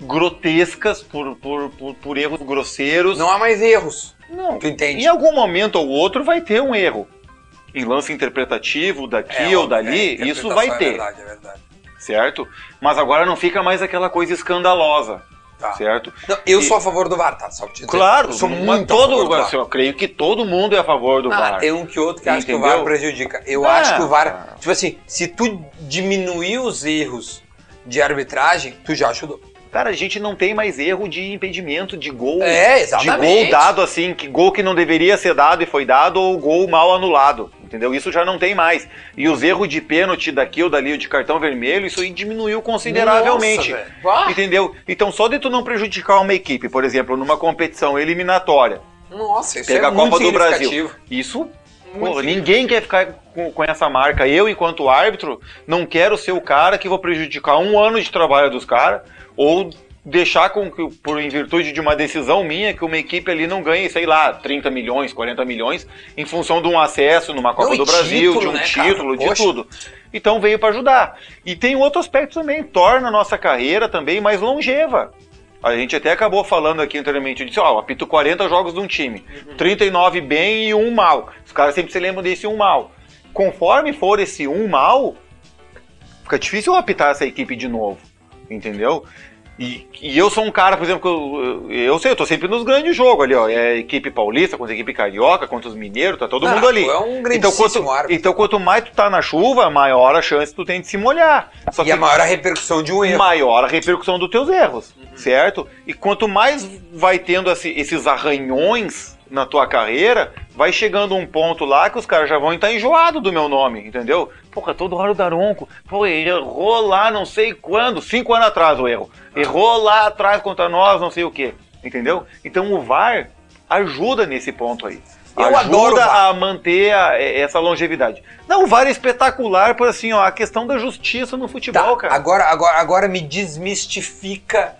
S2: grotescas, por, por, por, por erros grosseiros.
S1: Não há mais erros.
S2: Não.
S1: Tu entende?
S2: Em algum momento ou outro vai ter um erro. Em lance interpretativo daqui
S1: É,
S2: ou
S1: óbvio,
S2: dali,
S1: é,
S2: isso vai
S1: interpretação
S2: ter,
S1: É verdade, é verdade.
S2: certo? Mas agora não fica mais aquela coisa escandalosa,
S1: Tá.
S2: certo?
S1: Não, eu
S2: E-
S1: sou a favor do VAR, tá? Só te dizer.
S2: Claro,
S1: sou muito a
S2: todo,
S1: favor do VAR.
S2: assim, eu creio que todo mundo é a favor do
S1: Ah,
S2: VAR.
S1: tem um que outro que acha que o
S2: Entendeu?
S1: VAR prejudica. Eu acho que o VAR,
S2: cara.
S1: tipo assim, se tu diminuir os erros de arbitragem, tu já ajudou.
S2: Cara, a gente não tem mais erro de impedimento de gol.
S1: É,
S2: De
S1: exatamente.
S2: gol dado assim, que gol que não deveria ser dado e foi dado, ou gol mal anulado. Entendeu? Isso já não tem mais. E os erros de pênalti daqui ou dali, ou de cartão vermelho, isso aí diminuiu consideravelmente.
S1: Nossa,
S2: entendeu? Então, só de tu não prejudicar uma equipe, por exemplo, numa competição eliminatória,
S1: Nossa, isso
S2: Pega
S1: é
S2: a Copa do Brasil. isso. Pô, ninguém quer ficar com, com essa marca. Eu, enquanto árbitro, não quero ser o cara que vou prejudicar um ano de trabalho dos caras, ou deixar com que, por em virtude de uma decisão minha, que uma equipe ali não ganhe, sei lá, 30 milhões, 40 milhões, em função de um acesso numa Copa
S1: Não,
S2: do Brasil,
S1: título,
S2: de um
S1: né, cara?
S2: título, de
S1: Poxa.
S2: tudo. Então veio para ajudar. E tem outro aspecto também, torna a nossa carreira também mais longeva. A gente até acabou falando aqui anteriormente, disse, ó, eu apito 40 jogos de um time,
S1: Uhum.
S2: 39 bem e um mal. Os caras sempre se lembram desse um mal. Conforme for esse um mal, fica difícil apitar essa equipe de novo, entendeu? E, e eu sou um cara, por exemplo, que eu, eu sei, eu tô sempre nos grandes jogos ali, ó. É equipe paulista contra equipe carioca, contra os mineiros, tá todo
S1: Ah,
S2: mundo ali.
S1: é um
S2: então, quanto,
S1: árbitro.
S2: então, quanto mais tu tá na chuva, maior a chance tu tem de se molhar. Só
S1: E a maior a repercussão de um erro.
S2: maior a repercussão dos teus erros, certo? E quanto mais vai tendo esse- esses arranhões na tua carreira, vai chegando um ponto lá que os caras já vão estar enjoados do meu nome, entendeu? Porra, toda hora o Daronco, pô, errou lá não sei quando, cinco anos atrás o erro. Errou lá atrás contra nós, não sei o quê, entendeu? Então o VAR ajuda nesse ponto aí.
S1: Eu
S2: ajuda a manter a- essa longevidade. Não, o VAR é espetacular por assim, ó, a questão da justiça no futebol,
S1: Tá,
S2: cara.
S1: agora, agora, agora me desmistifica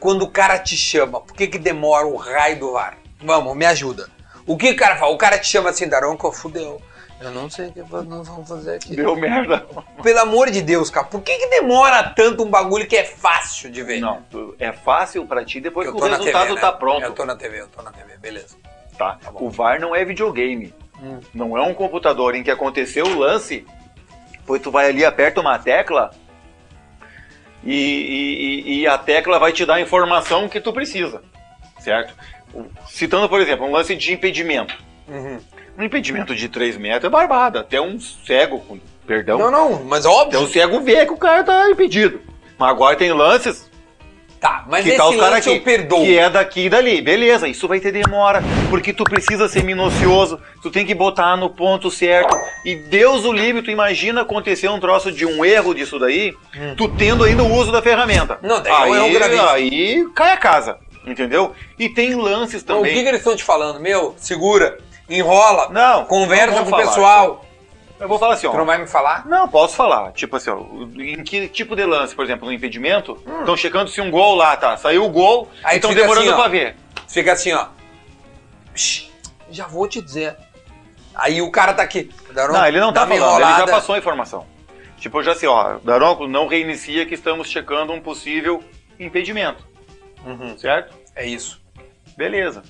S1: quando o cara te chama. Por que, que demora o raio do VAR? Vamos, me ajuda. O que o cara fala? O cara te chama assim, Daronco, fudeu. Eu não sei o que nós vamos fazer aqui.
S2: Deu merda.
S1: Pelo amor de Deus, cara, por que, que demora tanto um bagulho que é fácil de ver?
S2: Não, é fácil pra ti depois que o resultado
S1: TV, né?
S2: tá pronto.
S1: Eu tô na TV, eu tô na TV, beleza.
S2: Tá.
S1: Tá
S2: o VAR não é videogame.
S1: Hum.
S2: Não é um computador em que aconteceu o lance, pois tu vai ali, aperta uma tecla e- e- e a tecla vai te dar a informação que tu precisa. Certo? Citando, por exemplo, um lance de impedimento.
S1: Uhum.
S2: Um impedimento de 3 metros é barbada. Até um cego, com perdão,
S1: Não, não, mas
S2: até
S1: óbvio.
S2: um cego vê que o cara tá impedido. Mas agora tem lances
S1: Tá, mas
S2: que
S1: esse
S2: tá os
S1: lance
S2: aqui,
S1: eu perdoo.
S2: que é daqui e dali. Beleza, isso vai ter demora, porque tu precisa ser minucioso, tu tem que botar no ponto certo. E Deus o livre, tu imagina acontecer um troço de um erro disso daí, tu tendo ainda o uso da ferramenta.
S1: Hum. Não, daí é um
S2: aí,
S1: gravíssimo.
S2: aí cai a casa, entendeu? E tem lances
S1: Então, o que,
S2: também.
S1: que eles estão te falando? Meu, segura, enrola,
S2: Não,
S1: conversa
S2: não
S1: com o pessoal.
S2: Eu vou falar assim, ó.
S1: Tu não vai me falar?
S2: Não, posso falar. Tipo assim, ó, em que tipo de lance, por exemplo, no impedimento,
S1: Hum.
S2: estão checando se um gol lá, tá? Saiu o gol,
S1: Aí
S2: estão demorando
S1: assim, ó.
S2: pra ver.
S1: Fica assim, ó. Já vou te dizer. Aí o cara tá aqui. Daronco,
S2: Não, ele não tá falando, ele já
S1: enrolada.
S2: passou a informação. Tipo, já assim, ó, Daronco, não reinicia que estamos checando um possível impedimento,
S1: Uhum,
S2: certo?
S1: é isso.
S2: Beleza.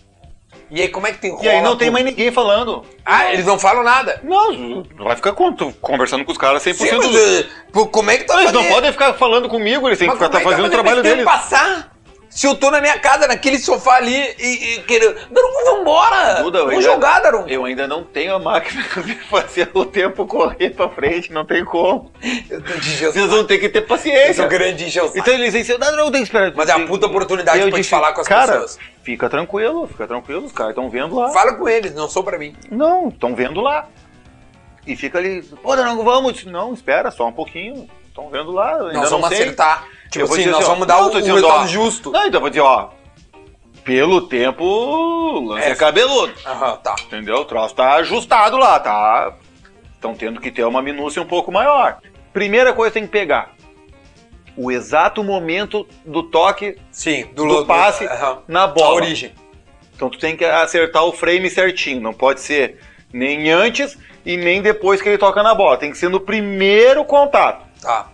S1: E aí, como é que tem
S2: E aí não tem mais ninguém falando.
S1: Ah, eles não falam nada.
S2: Não, vai ficar con- conversando com os caras 100%
S1: Sim, mas,
S2: do...
S1: eh, como é que vai
S2: Eles não podem ficar falando comigo, eles têm que
S1: Mas
S2: ficar
S1: como
S2: tá
S1: é que
S2: fazendo o trabalho deles.
S1: passar? Se eu tô na minha casa, naquele sofá ali, e, e querendo. Daronco, vambora!
S2: Duda, eu
S1: Vamos
S2: ainda-
S1: jogar, Daronco.
S2: Eu ainda não tenho a máquina de fazer o tempo correr pra frente, não tem como.
S1: Eu
S2: Vocês vão ter que ter
S1: Eu
S2: paciência.
S1: tô grande de encher.
S2: Então eles dizem, não, não, tem que esperar.
S1: Mas é uma puta oportunidade
S2: Eu
S1: pra te
S2: disse,
S1: falar com as
S2: cara,
S1: pessoas.
S2: fica tranquilo, fica tranquilo, os caras estão vendo lá.
S1: Fala com eles, não sou pra mim.
S2: Não, estão vendo lá. E fica ali, pô, não vamos. Não, espera, só um pouquinho. Estão vendo lá. Ainda
S1: Nós
S2: não
S1: vamos
S2: sei.
S1: acertar. Tipo
S2: Eu vou
S1: assim,
S2: dizer
S1: nós
S2: assim, ó,
S1: vamos dar
S2: não,
S1: o
S2: dizendo,
S1: resultado
S2: ó,
S1: justo.
S2: Não, então eu vou dizer, ó. Pelo tempo, o lance é,
S1: É.
S2: cabeludo.
S1: Aham, tá.
S2: Entendeu? O troço tá ajustado lá, tá? Estão tendo que ter uma minúcia um pouco maior. Primeira coisa que tem que pegar. O exato momento do toque
S1: Sim,
S2: do,
S1: lo-
S2: passe
S1: aham.
S2: na
S1: A
S2: bola.
S1: origem.
S2: Então tu tem que acertar o frame certinho. Não pode ser nem antes e nem depois que ele toca na bola. Tem que ser no primeiro contato.
S1: Tá.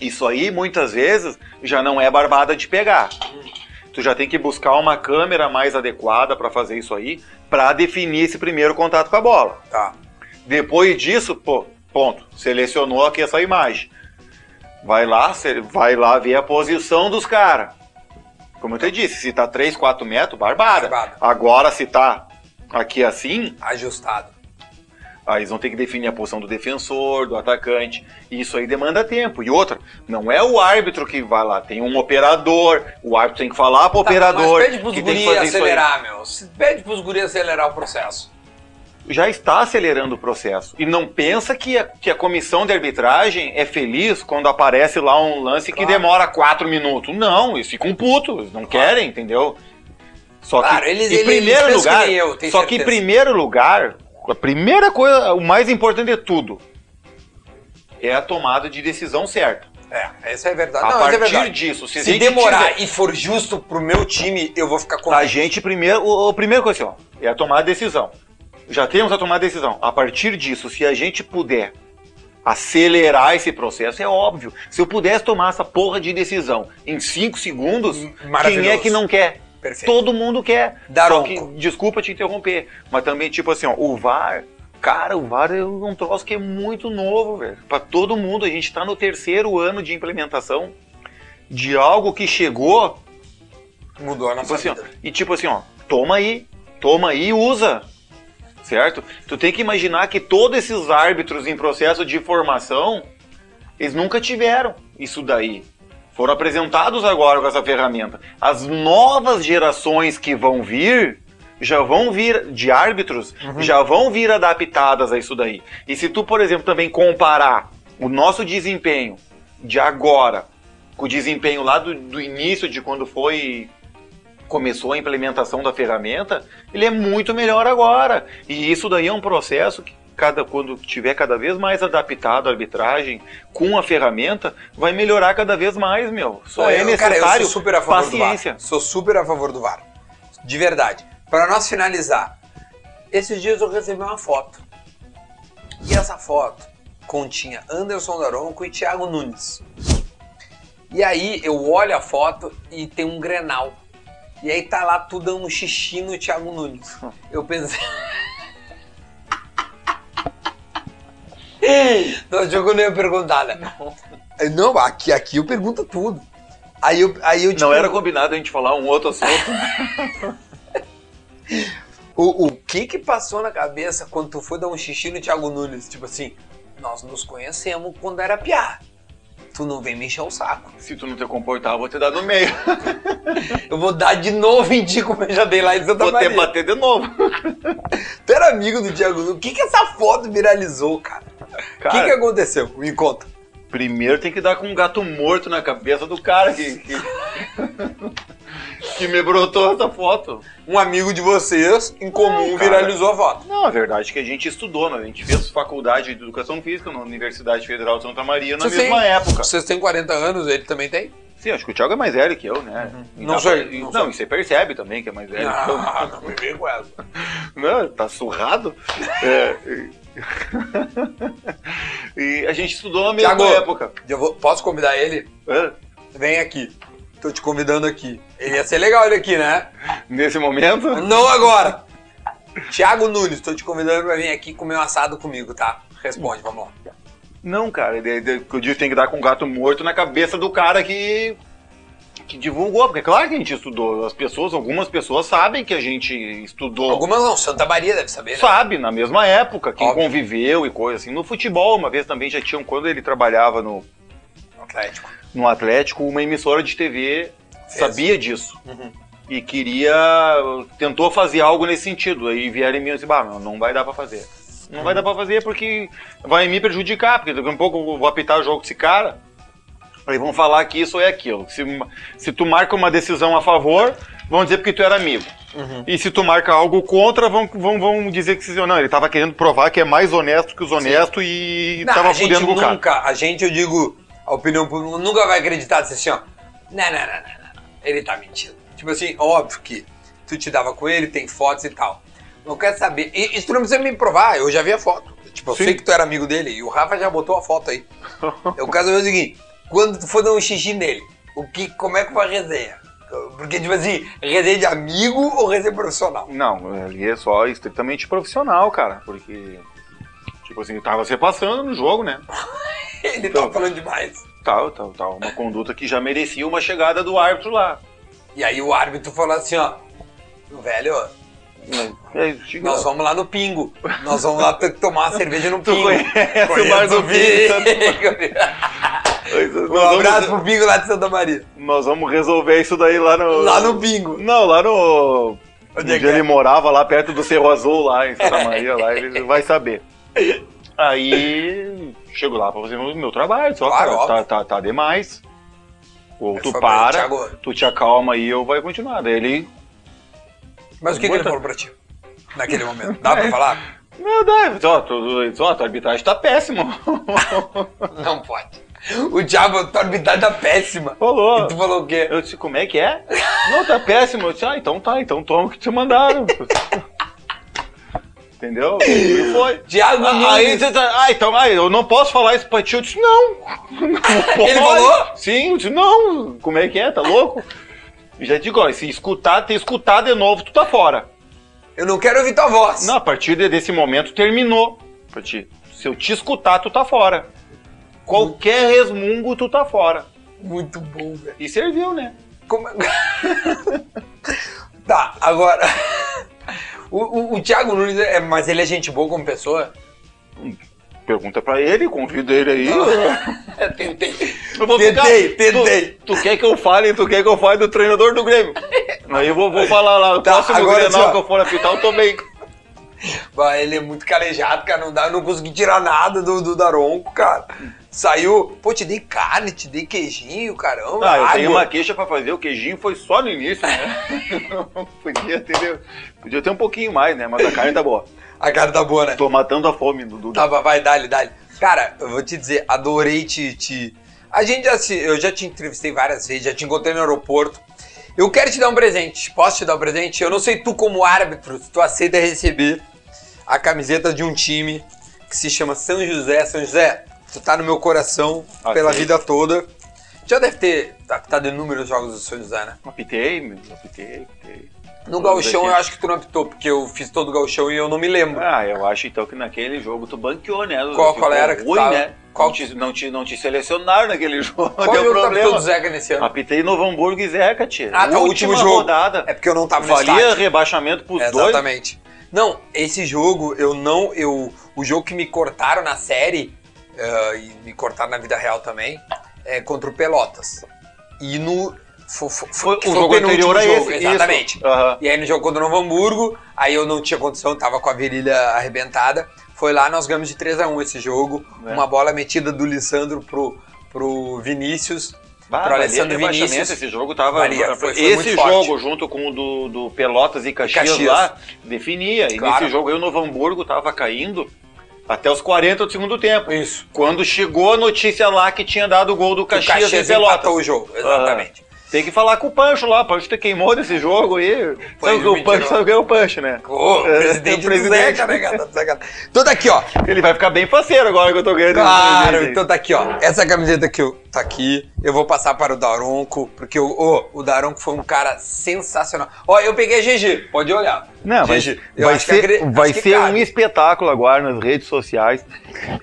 S2: Isso aí, muitas vezes, já não é barbada de pegar. Tu já tem que buscar uma câmera mais adequada para fazer isso aí, para definir esse primeiro contato com a bola.
S1: Tá.
S2: Depois disso, pô, ponto. Selecionou aqui essa imagem. Vai lá, vai lá ver a posição dos caras. Como eu te disse, se tá 3, 4 metros, barbada.
S1: Barbada.
S2: Agora, se tá aqui assim,
S1: Ajustado.
S2: Aí eles vão ter que definir a posição do defensor, do atacante. E isso aí demanda tempo. E outra, não é o árbitro que vai lá, tem um operador. O árbitro tem que falar pro
S1: Tá,
S2: operador.
S1: mas pede pros
S2: que tem que fazer
S1: acelerar, meu. Pede pros guri acelerar o processo.
S2: Já está acelerando o processo. E não pensa que a, que a comissão de arbitragem é feliz quando aparece lá um lance que
S1: Claro.
S2: demora quatro minutos. Não, eles ficam putos, eles não querem, entendeu? Só que,
S1: Claro, eles-
S2: em primeiro lugar,
S1: que eu,
S2: só que em
S1: certeza.
S2: primeiro lugar, a primeira coisa, o mais importante de tudo, é a tomada de decisão certa.
S1: É, isso é verdade.
S2: A
S1: não, é
S2: partir
S1: verdade.
S2: disso, se, a
S1: Se demorar
S2: tiver-
S1: e for justo pro meu time, eu vou ficar
S2: A
S1: contente.
S2: gente primeiro, o, o primeiro coisa assim, ó, é a tomar a decisão. Já temos a tomar a decisão. A partir disso, se a gente puder acelerar esse processo, é óbvio. Se eu pudesse tomar essa porra de decisão em 5 segundos, quem é que não quer?
S1: Perfeito.
S2: Todo mundo quer.
S1: Daronco.
S2: Só que, desculpa te interromper, mas também, tipo assim, ó, o VAR, cara, o VAR é um troço que é muito novo, velho. Pra todo mundo, a gente tá no terceiro ano de implementação de algo que chegou
S1: Mudou a nossa
S2: Tipo assim, ó,
S1: vida.
S2: e tipo assim, ó, toma aí, toma aí e usa. Certo? Tu tem que imaginar que todos esses árbitros em processo de formação, eles nunca tiveram isso daí. Foram apresentados agora com essa ferramenta. As novas gerações que vão vir já vão vir de árbitros, já vão vir adaptadas a isso daí. E se tu, por exemplo, também comparar o nosso desempenho de agora com o desempenho lá do, do início de quando foi começou a implementação da ferramenta, ele é muito melhor agora. E isso daí é um processo que cada quando tiver cada vez mais adaptado a arbitragem com a ferramenta, vai melhorar cada vez mais, meu. Só
S1: Não,
S2: é
S1: eu-
S2: necessário
S1: cara, eu sou super a favor
S2: paciência.
S1: do VAR. Sou super a favor do VAR. De verdade. Para nós finalizar, esses dias eu recebi uma foto. E essa foto continha Anderson Daronco e Thiago Nunes. E aí eu olho a foto e tem um Grenal. E aí tá lá tu dando um xixi no Thiago Nunes. Eu pensei. Não, eu não ia perguntar, né? Não, aqui, aqui eu pergunto tudo. Aí eu, aí eu te
S2: Não era combinado a gente falar um outro assunto.
S1: O, o que que passou na cabeça quando tu foi dar um xixi no Thiago Nunes? Tipo assim, nós nos conhecemos quando era piá. Tu não vem me encher o saco.
S2: Se tu não te comportar, eu vou te dar no meio.
S1: Eu vou dar de novo em ti como eu já dei lá em Santa
S2: Vou te
S1: Maria.
S2: bater de novo.
S1: Tu era amigo do Thiago Nunes. O que que essa foto viralizou, cara? O que que aconteceu? Me conta.
S2: primeiro tem que dar com um gato morto na cabeça do cara que, que, que me brotou essa foto.
S1: Um amigo de vocês, em comum,
S2: cara.
S1: viralizou a foto.
S2: Não, a verdade é que a gente estudou, né? A gente fez faculdade de Educação Física na Universidade Federal de Santa Maria na
S1: Vocês
S2: mesma
S1: têm-
S2: época.
S1: Vocês têm 40 anos, ele também tem?
S2: Sim, acho que o Thiago é mais velho que eu, né? E
S1: Não
S2: dá
S1: sei,
S2: pra- e-
S1: não
S2: Não,
S1: sei.
S2: e você percebe também que é mais velho que eu.
S1: Ah, não me vem com essa.
S2: Não, tá surrado? É, e... a gente estudou na mesma
S1: Thiago.
S2: época.
S1: Eu vou- posso convidar ele?
S2: É,
S1: Vem aqui. Tô te convidando aqui. Ele ia ser legal ele aqui, né?
S2: Nesse momento.
S1: Não agora. Thiago Nunes, tô te convidando pra vir aqui comer um assado comigo, tá? Responde, vamos lá.
S2: Não, cara, eu disse tem que dar com um gato morto na cabeça do cara que, que divulgou, porque é claro que a gente estudou. As pessoas, algumas pessoas sabem que a gente estudou.
S1: Algumas não, Santa Maria deve saber, né?
S2: Sabe, na mesma época, quem
S1: Óbvio.
S2: conviveu e coisa assim. No futebol, uma vez também já tinham, quando ele trabalhava no,
S1: Atlético.
S2: no Atlético, uma emissora de TV
S1: Fez.
S2: sabia disso.
S1: Uhum.
S2: E queria. tentou fazer algo nesse sentido. Aí vieram em mim e disse, bah, não, vai dar pra fazer. Não vai dar pra fazer porque vai me prejudicar, porque daqui a pouco eu vou apitar o jogo com esse cara. Aí vão falar que isso é aquilo. Se, se tu marca uma decisão a favor, vão dizer porque tu era amigo.
S1: Uhum.
S2: E se tu marca algo contra, vão, vão, vão dizer que não, ele tava querendo provar que é mais honesto que os honestos e
S1: Não,
S2: tava
S1: a gente
S2: fudendo com o cara.
S1: a gente, eu digo, a opinião pública nunca vai acreditar disso assim, ó. Não, não, não, não, não. Ele tá mentindo. Tipo assim, óbvio que tu te dava com ele, tem fotos e tal. Não quero saber. E isso tu não precisa me provar, eu já vi a foto. Tipo, eu
S2: Sim.
S1: sei que tu era amigo dele e o Rafa já botou a foto aí. Eu quero saber o seguinte: quando tu for dar um xixi nele, o que, como é que foi a resenha? Porque, tipo assim, resenha de amigo ou resenha profissional?
S2: Não, ali é só estritamente profissional, cara. Porque, tipo assim, tava se passando no jogo, né?
S1: Ele
S2: Então.
S1: tá falando demais.
S2: Tal, tal, tal. Uma conduta que já merecia uma chegada do árbitro lá.
S1: E aí o árbitro falou assim, ó. Velho,
S2: É, chega-
S1: Nós vamos lá no Pingo. Nós vamos lá tomar uma cerveja no
S2: Tu
S1: Pingo.
S2: conhece o bar do
S1: Pingo. Um abraço
S2: vamos,
S1: pro Pingo lá de Santa Maria.
S2: nós vamos resolver isso daí lá no.
S1: Lá no Pingo.
S2: Não, lá no.
S1: Onde é
S2: Onde
S1: é?
S2: ele morava, lá perto do Cerro Azul, lá em Santa Maria, lá, ele vai saber. Aí chego lá pra fazer o meu trabalho, só,
S1: Claro,
S2: cara, tá, tá, tá demais. Ou
S1: Mas
S2: tu para,
S1: Thiago.
S2: tu te acalma aí eu vai continuar. Daí ele.
S1: Mas o que, que ele falou pra ti? Naquele momento. Dá pra falar?
S2: Não, dá, só, tu, só, tua arbitragem tá péssima.
S1: Não pode. O Thiago, tua arbitragem tá péssima.
S2: Falou.
S1: E tu falou o quê?
S2: Eu disse, como é que é? Não, tá péssimo. Eu disse, ah, então tá, então toma o que te mandaram. Entendeu? E foi.
S1: Thiago
S2: Ah,
S1: Nunes.
S2: Aí você tá, ah, então, ah, eu não posso falar isso pra ti. Eu disse, não. não pode.
S1: Ele falou?
S2: Sim, eu disse, não. Como é que é? Tá louco? Já digo, ó, se escutar, te escutar de novo, tu tá fora.
S1: Eu não quero ouvir tua voz.
S2: Não, a partir de- desse momento terminou pra ti. Se eu te escutar, tu tá fora. Qualquer resmungo, tu tá fora.
S1: Muito bom, velho.
S2: E serviu, né?
S1: Como... é- tá, agora. O, o, o Thiago Nunes, é, mas ele é gente boa como pessoa?
S2: Pergunta pra ele, convida ele aí.
S1: Eu tentei. Tentei,
S2: ficar-
S1: tentei.
S2: Tu, tu quer que eu fale, tu quer que eu fale do treinador do Grêmio. Aí eu vou, vou falar lá, o
S1: Tá,
S2: próximo
S1: agora
S2: Grenal que eu for apitar, eu tô bem.
S1: Bah, ele é muito calejado, cara. Não, dá, eu não consegui tirar nada do, do Daronco, cara. Saiu. Pô, te dei carne, te dei queijinho, caramba.
S2: Ah, eu
S1: água.
S2: tenho uma queixa pra fazer, o queijinho foi só no início, né? podia, ter, podia ter um pouquinho mais, né? Mas a carne tá boa.
S1: A cara tá boa, né?
S2: Tô matando a fome do Duda.
S1: Tá, vai, vai, dá-lhe, dá-lhe. Cara, eu vou te dizer, adorei te. te... A gente já se. Eu já te entrevistei várias vezes, já te encontrei no aeroporto. Eu quero te dar um presente. Posso te dar um presente? Eu não sei tu, como árbitro, se tu aceita receber a camiseta de um time que se chama São José. São José, tu tá no meu coração pela
S2: Aceito.
S1: vida toda. Já deve ter apitado inúmeros jogos do São José, né?
S2: Apitei, meu, apitei, apitei.
S1: No
S2: aqui.
S1: eu acho que tu não apitou, porque eu fiz todo o Gauchão e eu não me lembro.
S2: Ah, eu acho então que naquele jogo tu banqueou, né?
S1: Qual- qual era que
S2: ruim,
S1: tava?
S2: né?
S1: Qual-
S2: Não, te, não, te, não te selecionaram naquele jogo,
S1: Qual
S2: deu
S1: jogo
S2: problema.
S1: do Zeca nesse ano?
S2: Apitei Novo Hamburgo e Zeca, tia.
S1: Ah, tá, o
S2: Última
S1: último jogo.
S2: rodada.
S1: É porque eu não tava no
S2: Valia
S1: estádio.
S2: rebaixamento pros dois.
S1: Exatamente. Não, esse jogo eu não. Eu, o jogo que me cortaram na série, eh, e me cortaram na vida real também, é contra o Pelotas. E no. Foi, foi,
S2: Foi o jogo anterior a
S1: jogo,
S2: esse.
S1: Exatamente.
S2: Aham.
S1: E aí no jogo contra o Novo Hamburgo, aí eu não tinha condição, tava com a virilha arrebentada. Foi lá, nós ganhamos de 3 a 1 esse jogo.
S2: É.
S1: Uma bola metida do Lissandro pro, pro Vinícius.
S2: Bah,
S1: pro Alessandro Vinícius.
S2: Esse jogo tava.
S1: Valia, foi- foi
S2: esse
S1: muito forte.
S2: jogo, junto com o do, do Pelotas e Caxias,
S1: Caxias.
S2: lá, definia. E
S1: Claro.
S2: nesse jogo aí o Novo Hamburgo tava caindo até os 40 do segundo tempo.
S1: Isso.
S2: Quando chegou a notícia lá que tinha dado o gol do
S1: O
S2: Caxias,
S1: Caxias
S2: em Pelotas.
S1: o jogo, exatamente.
S2: Tem que falar com o Pancho lá, o Pancho te queimou desse jogo aí.
S1: Foi,
S2: Sabe o. Pancho sabe que é o Pancho, né?
S1: Ô,
S2: É,
S1: presidente,
S2: o
S1: do
S2: presidente.
S1: Zeca, né, cara? Do Zeca. Então tá aqui, ó.
S2: Ele vai ficar bem faceiro agora que eu tô ganhando.
S1: Claro, então tá aqui, ó. Essa camiseta que eu, tá aqui. Eu vou passar para o Daronco, porque o, ô, o Daronco foi um cara sensacional. Ó, eu peguei a GG, pode olhar.
S2: Não, vai,
S1: GG. Eu
S2: vai
S1: que
S2: ser,
S1: acre-
S2: vai
S1: que
S2: ser um espetáculo agora nas redes sociais.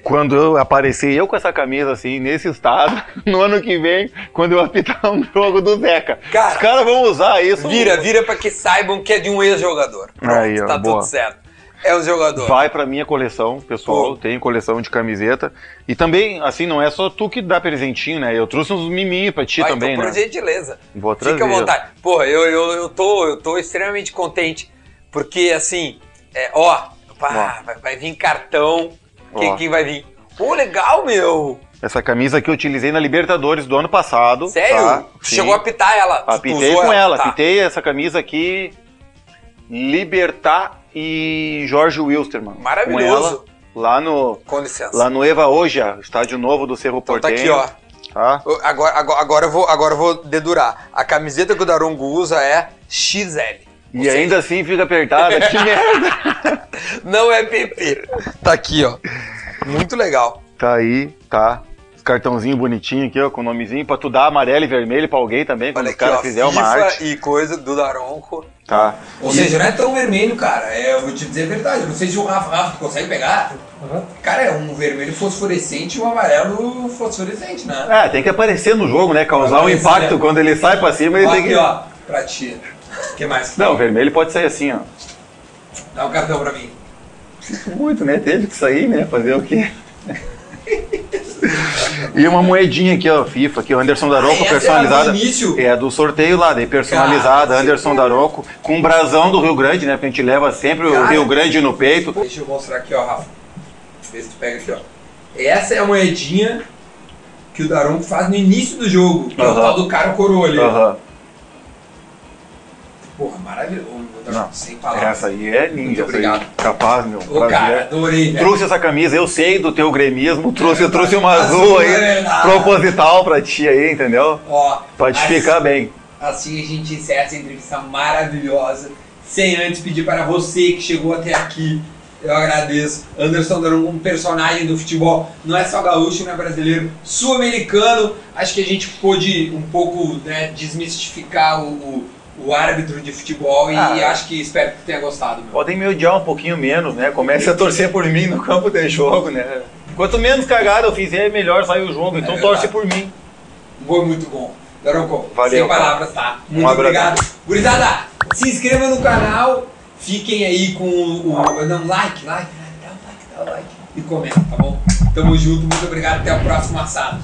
S2: Quando eu aparecer eu com essa camisa assim, nesse estado, no ano que vem, quando eu apitar um jogo do Zeca.
S1: Cara,
S2: Os caras vão usar isso.
S1: Vira, vira pra que saibam que é de um ex-jogador. Pronto,
S2: Aí, ó,
S1: tá
S2: boa.
S1: tudo certo. É um jogador.
S2: Vai pra minha coleção, pessoal.
S1: Pô.
S2: Tenho coleção de camiseta. E também, assim, não é só tu que dá presentinho, né? Eu trouxe uns miminhos pra ti
S1: Vai,
S2: também,
S1: então, por
S2: né?
S1: gentileza.
S2: Vou trazer.
S1: Fica à vontade. Porra, eu, eu, eu, tô, eu tô extremamente contente. Porque, assim, é, ó, pá, vai, vai vir cartão. Quem, quem vai vir? Pô, legal, meu.
S2: Essa camisa aqui eu utilizei na Libertadores do ano passado.
S1: Sério?
S2: tá?
S1: Chegou a apitar ela?
S2: Apitei com ela,
S1: Tá.
S2: apitei essa camisa aqui. Libertar e Jorge Wilstermann.
S1: Maravilhoso.
S2: Com ela, lá no,
S1: Com licença.
S2: lá no Eva Oja, estádio novo do Cerro
S1: então tá
S2: Portenho.
S1: aqui, ó.
S2: Tá?
S1: Agora, agora, agora, eu vou, agora eu vou dedurar. A camiseta que o Darongo usa é XL.
S2: E
S1: seja,
S2: ainda assim fica apertada, que merda.
S1: Não é PP. Tá aqui, ó. Muito legal.
S2: Tá aí, tá. Os cartãozinho bonitinho aqui, ó, com o nomezinho, pra tu dar amarelo e vermelho pra alguém também, quando
S1: Olha
S2: os
S1: aqui,
S2: caras
S1: ó.
S2: fizerem uma arte.
S1: e coisa do Daronco.
S2: Tá.
S1: Ou seja, não é tão vermelho, cara. É, eu vou te dizer a verdade. Eu não sei se o Rafa, Rafa tu consegue pegar. Cara, é um vermelho fosforescente e um amarelo fosforescente, né?
S2: É, tem que aparecer no jogo, né? Causar um impacto
S1: né?
S2: quando ele sai pra cima, ele
S1: Ó,
S2: tem
S1: aqui,
S2: que.
S1: ó, pra ti. O que mais?
S2: Não, o vermelho pode sair assim, ó.
S1: Dá o cartão pra mim.
S2: Muito, né? Teve que sair, né? Fazer o quê? E uma moedinha aqui, ó, FIFA, aqui, o Anderson Daronco,
S1: Ah, essa
S2: personalizada.
S1: do?
S2: É do sorteio lá, daí personalizada,
S1: Cara,
S2: Anderson
S1: você-
S2: Daronco, com um brasão do Rio Grande, né? Porque a gente leva sempre o
S1: Cara,
S2: Rio Grande no peito.
S1: Deixa eu mostrar aqui, ó, Rafa. Vê se tu pega aqui, ó. Essa é a moedinha que o Daronco faz no início do jogo, que é o tal do cara coroa ali.
S2: Aham.
S1: Porra, maravilhoso. Não, sem palavras.
S2: Essa aí é ninja.
S1: Muito obrigado.
S2: Aí. Capaz, meu.
S1: Ô, cara, adorei, velho.
S2: Trouxe essa camisa, eu sei do teu gremismo, trouxe, eu trouxe uma azul aí,
S1: Azul, é verdade.
S2: proposital pra ti aí, entendeu?
S1: Ó,
S2: Pra te
S1: assim-
S2: ficar bem.
S1: Assim a gente encerra essa entrevista maravilhosa. Sem antes pedir para você que chegou até aqui. Eu agradeço. Anderson Daron, um personagem do futebol, não é só gaúcho, não é brasileiro, sul-americano. Acho que a gente pôde um pouco né, desmistificar o, o, o árbitro de futebol e
S2: Ah.
S1: acho que espero que tenha gostado. Meu.
S2: Podem me odiar um pouquinho menos, né? Comece a torcer por mim no campo de jogo, né? Quanto menos cagada eu fizer, melhor sai o jogo. Então
S1: É
S2: torce
S1: verdade.
S2: por mim.
S1: Foi muito bom. Daronco,
S2: Valeu,
S1: sem palavras, tá? Muito
S2: Um
S1: obrigado. Gurizada, se inscreva no canal, fiquem aí com o, o não, like, like, like, dá o like, dá o like e comenta, tá bom? Tamo junto, muito obrigado, até o próximo assado.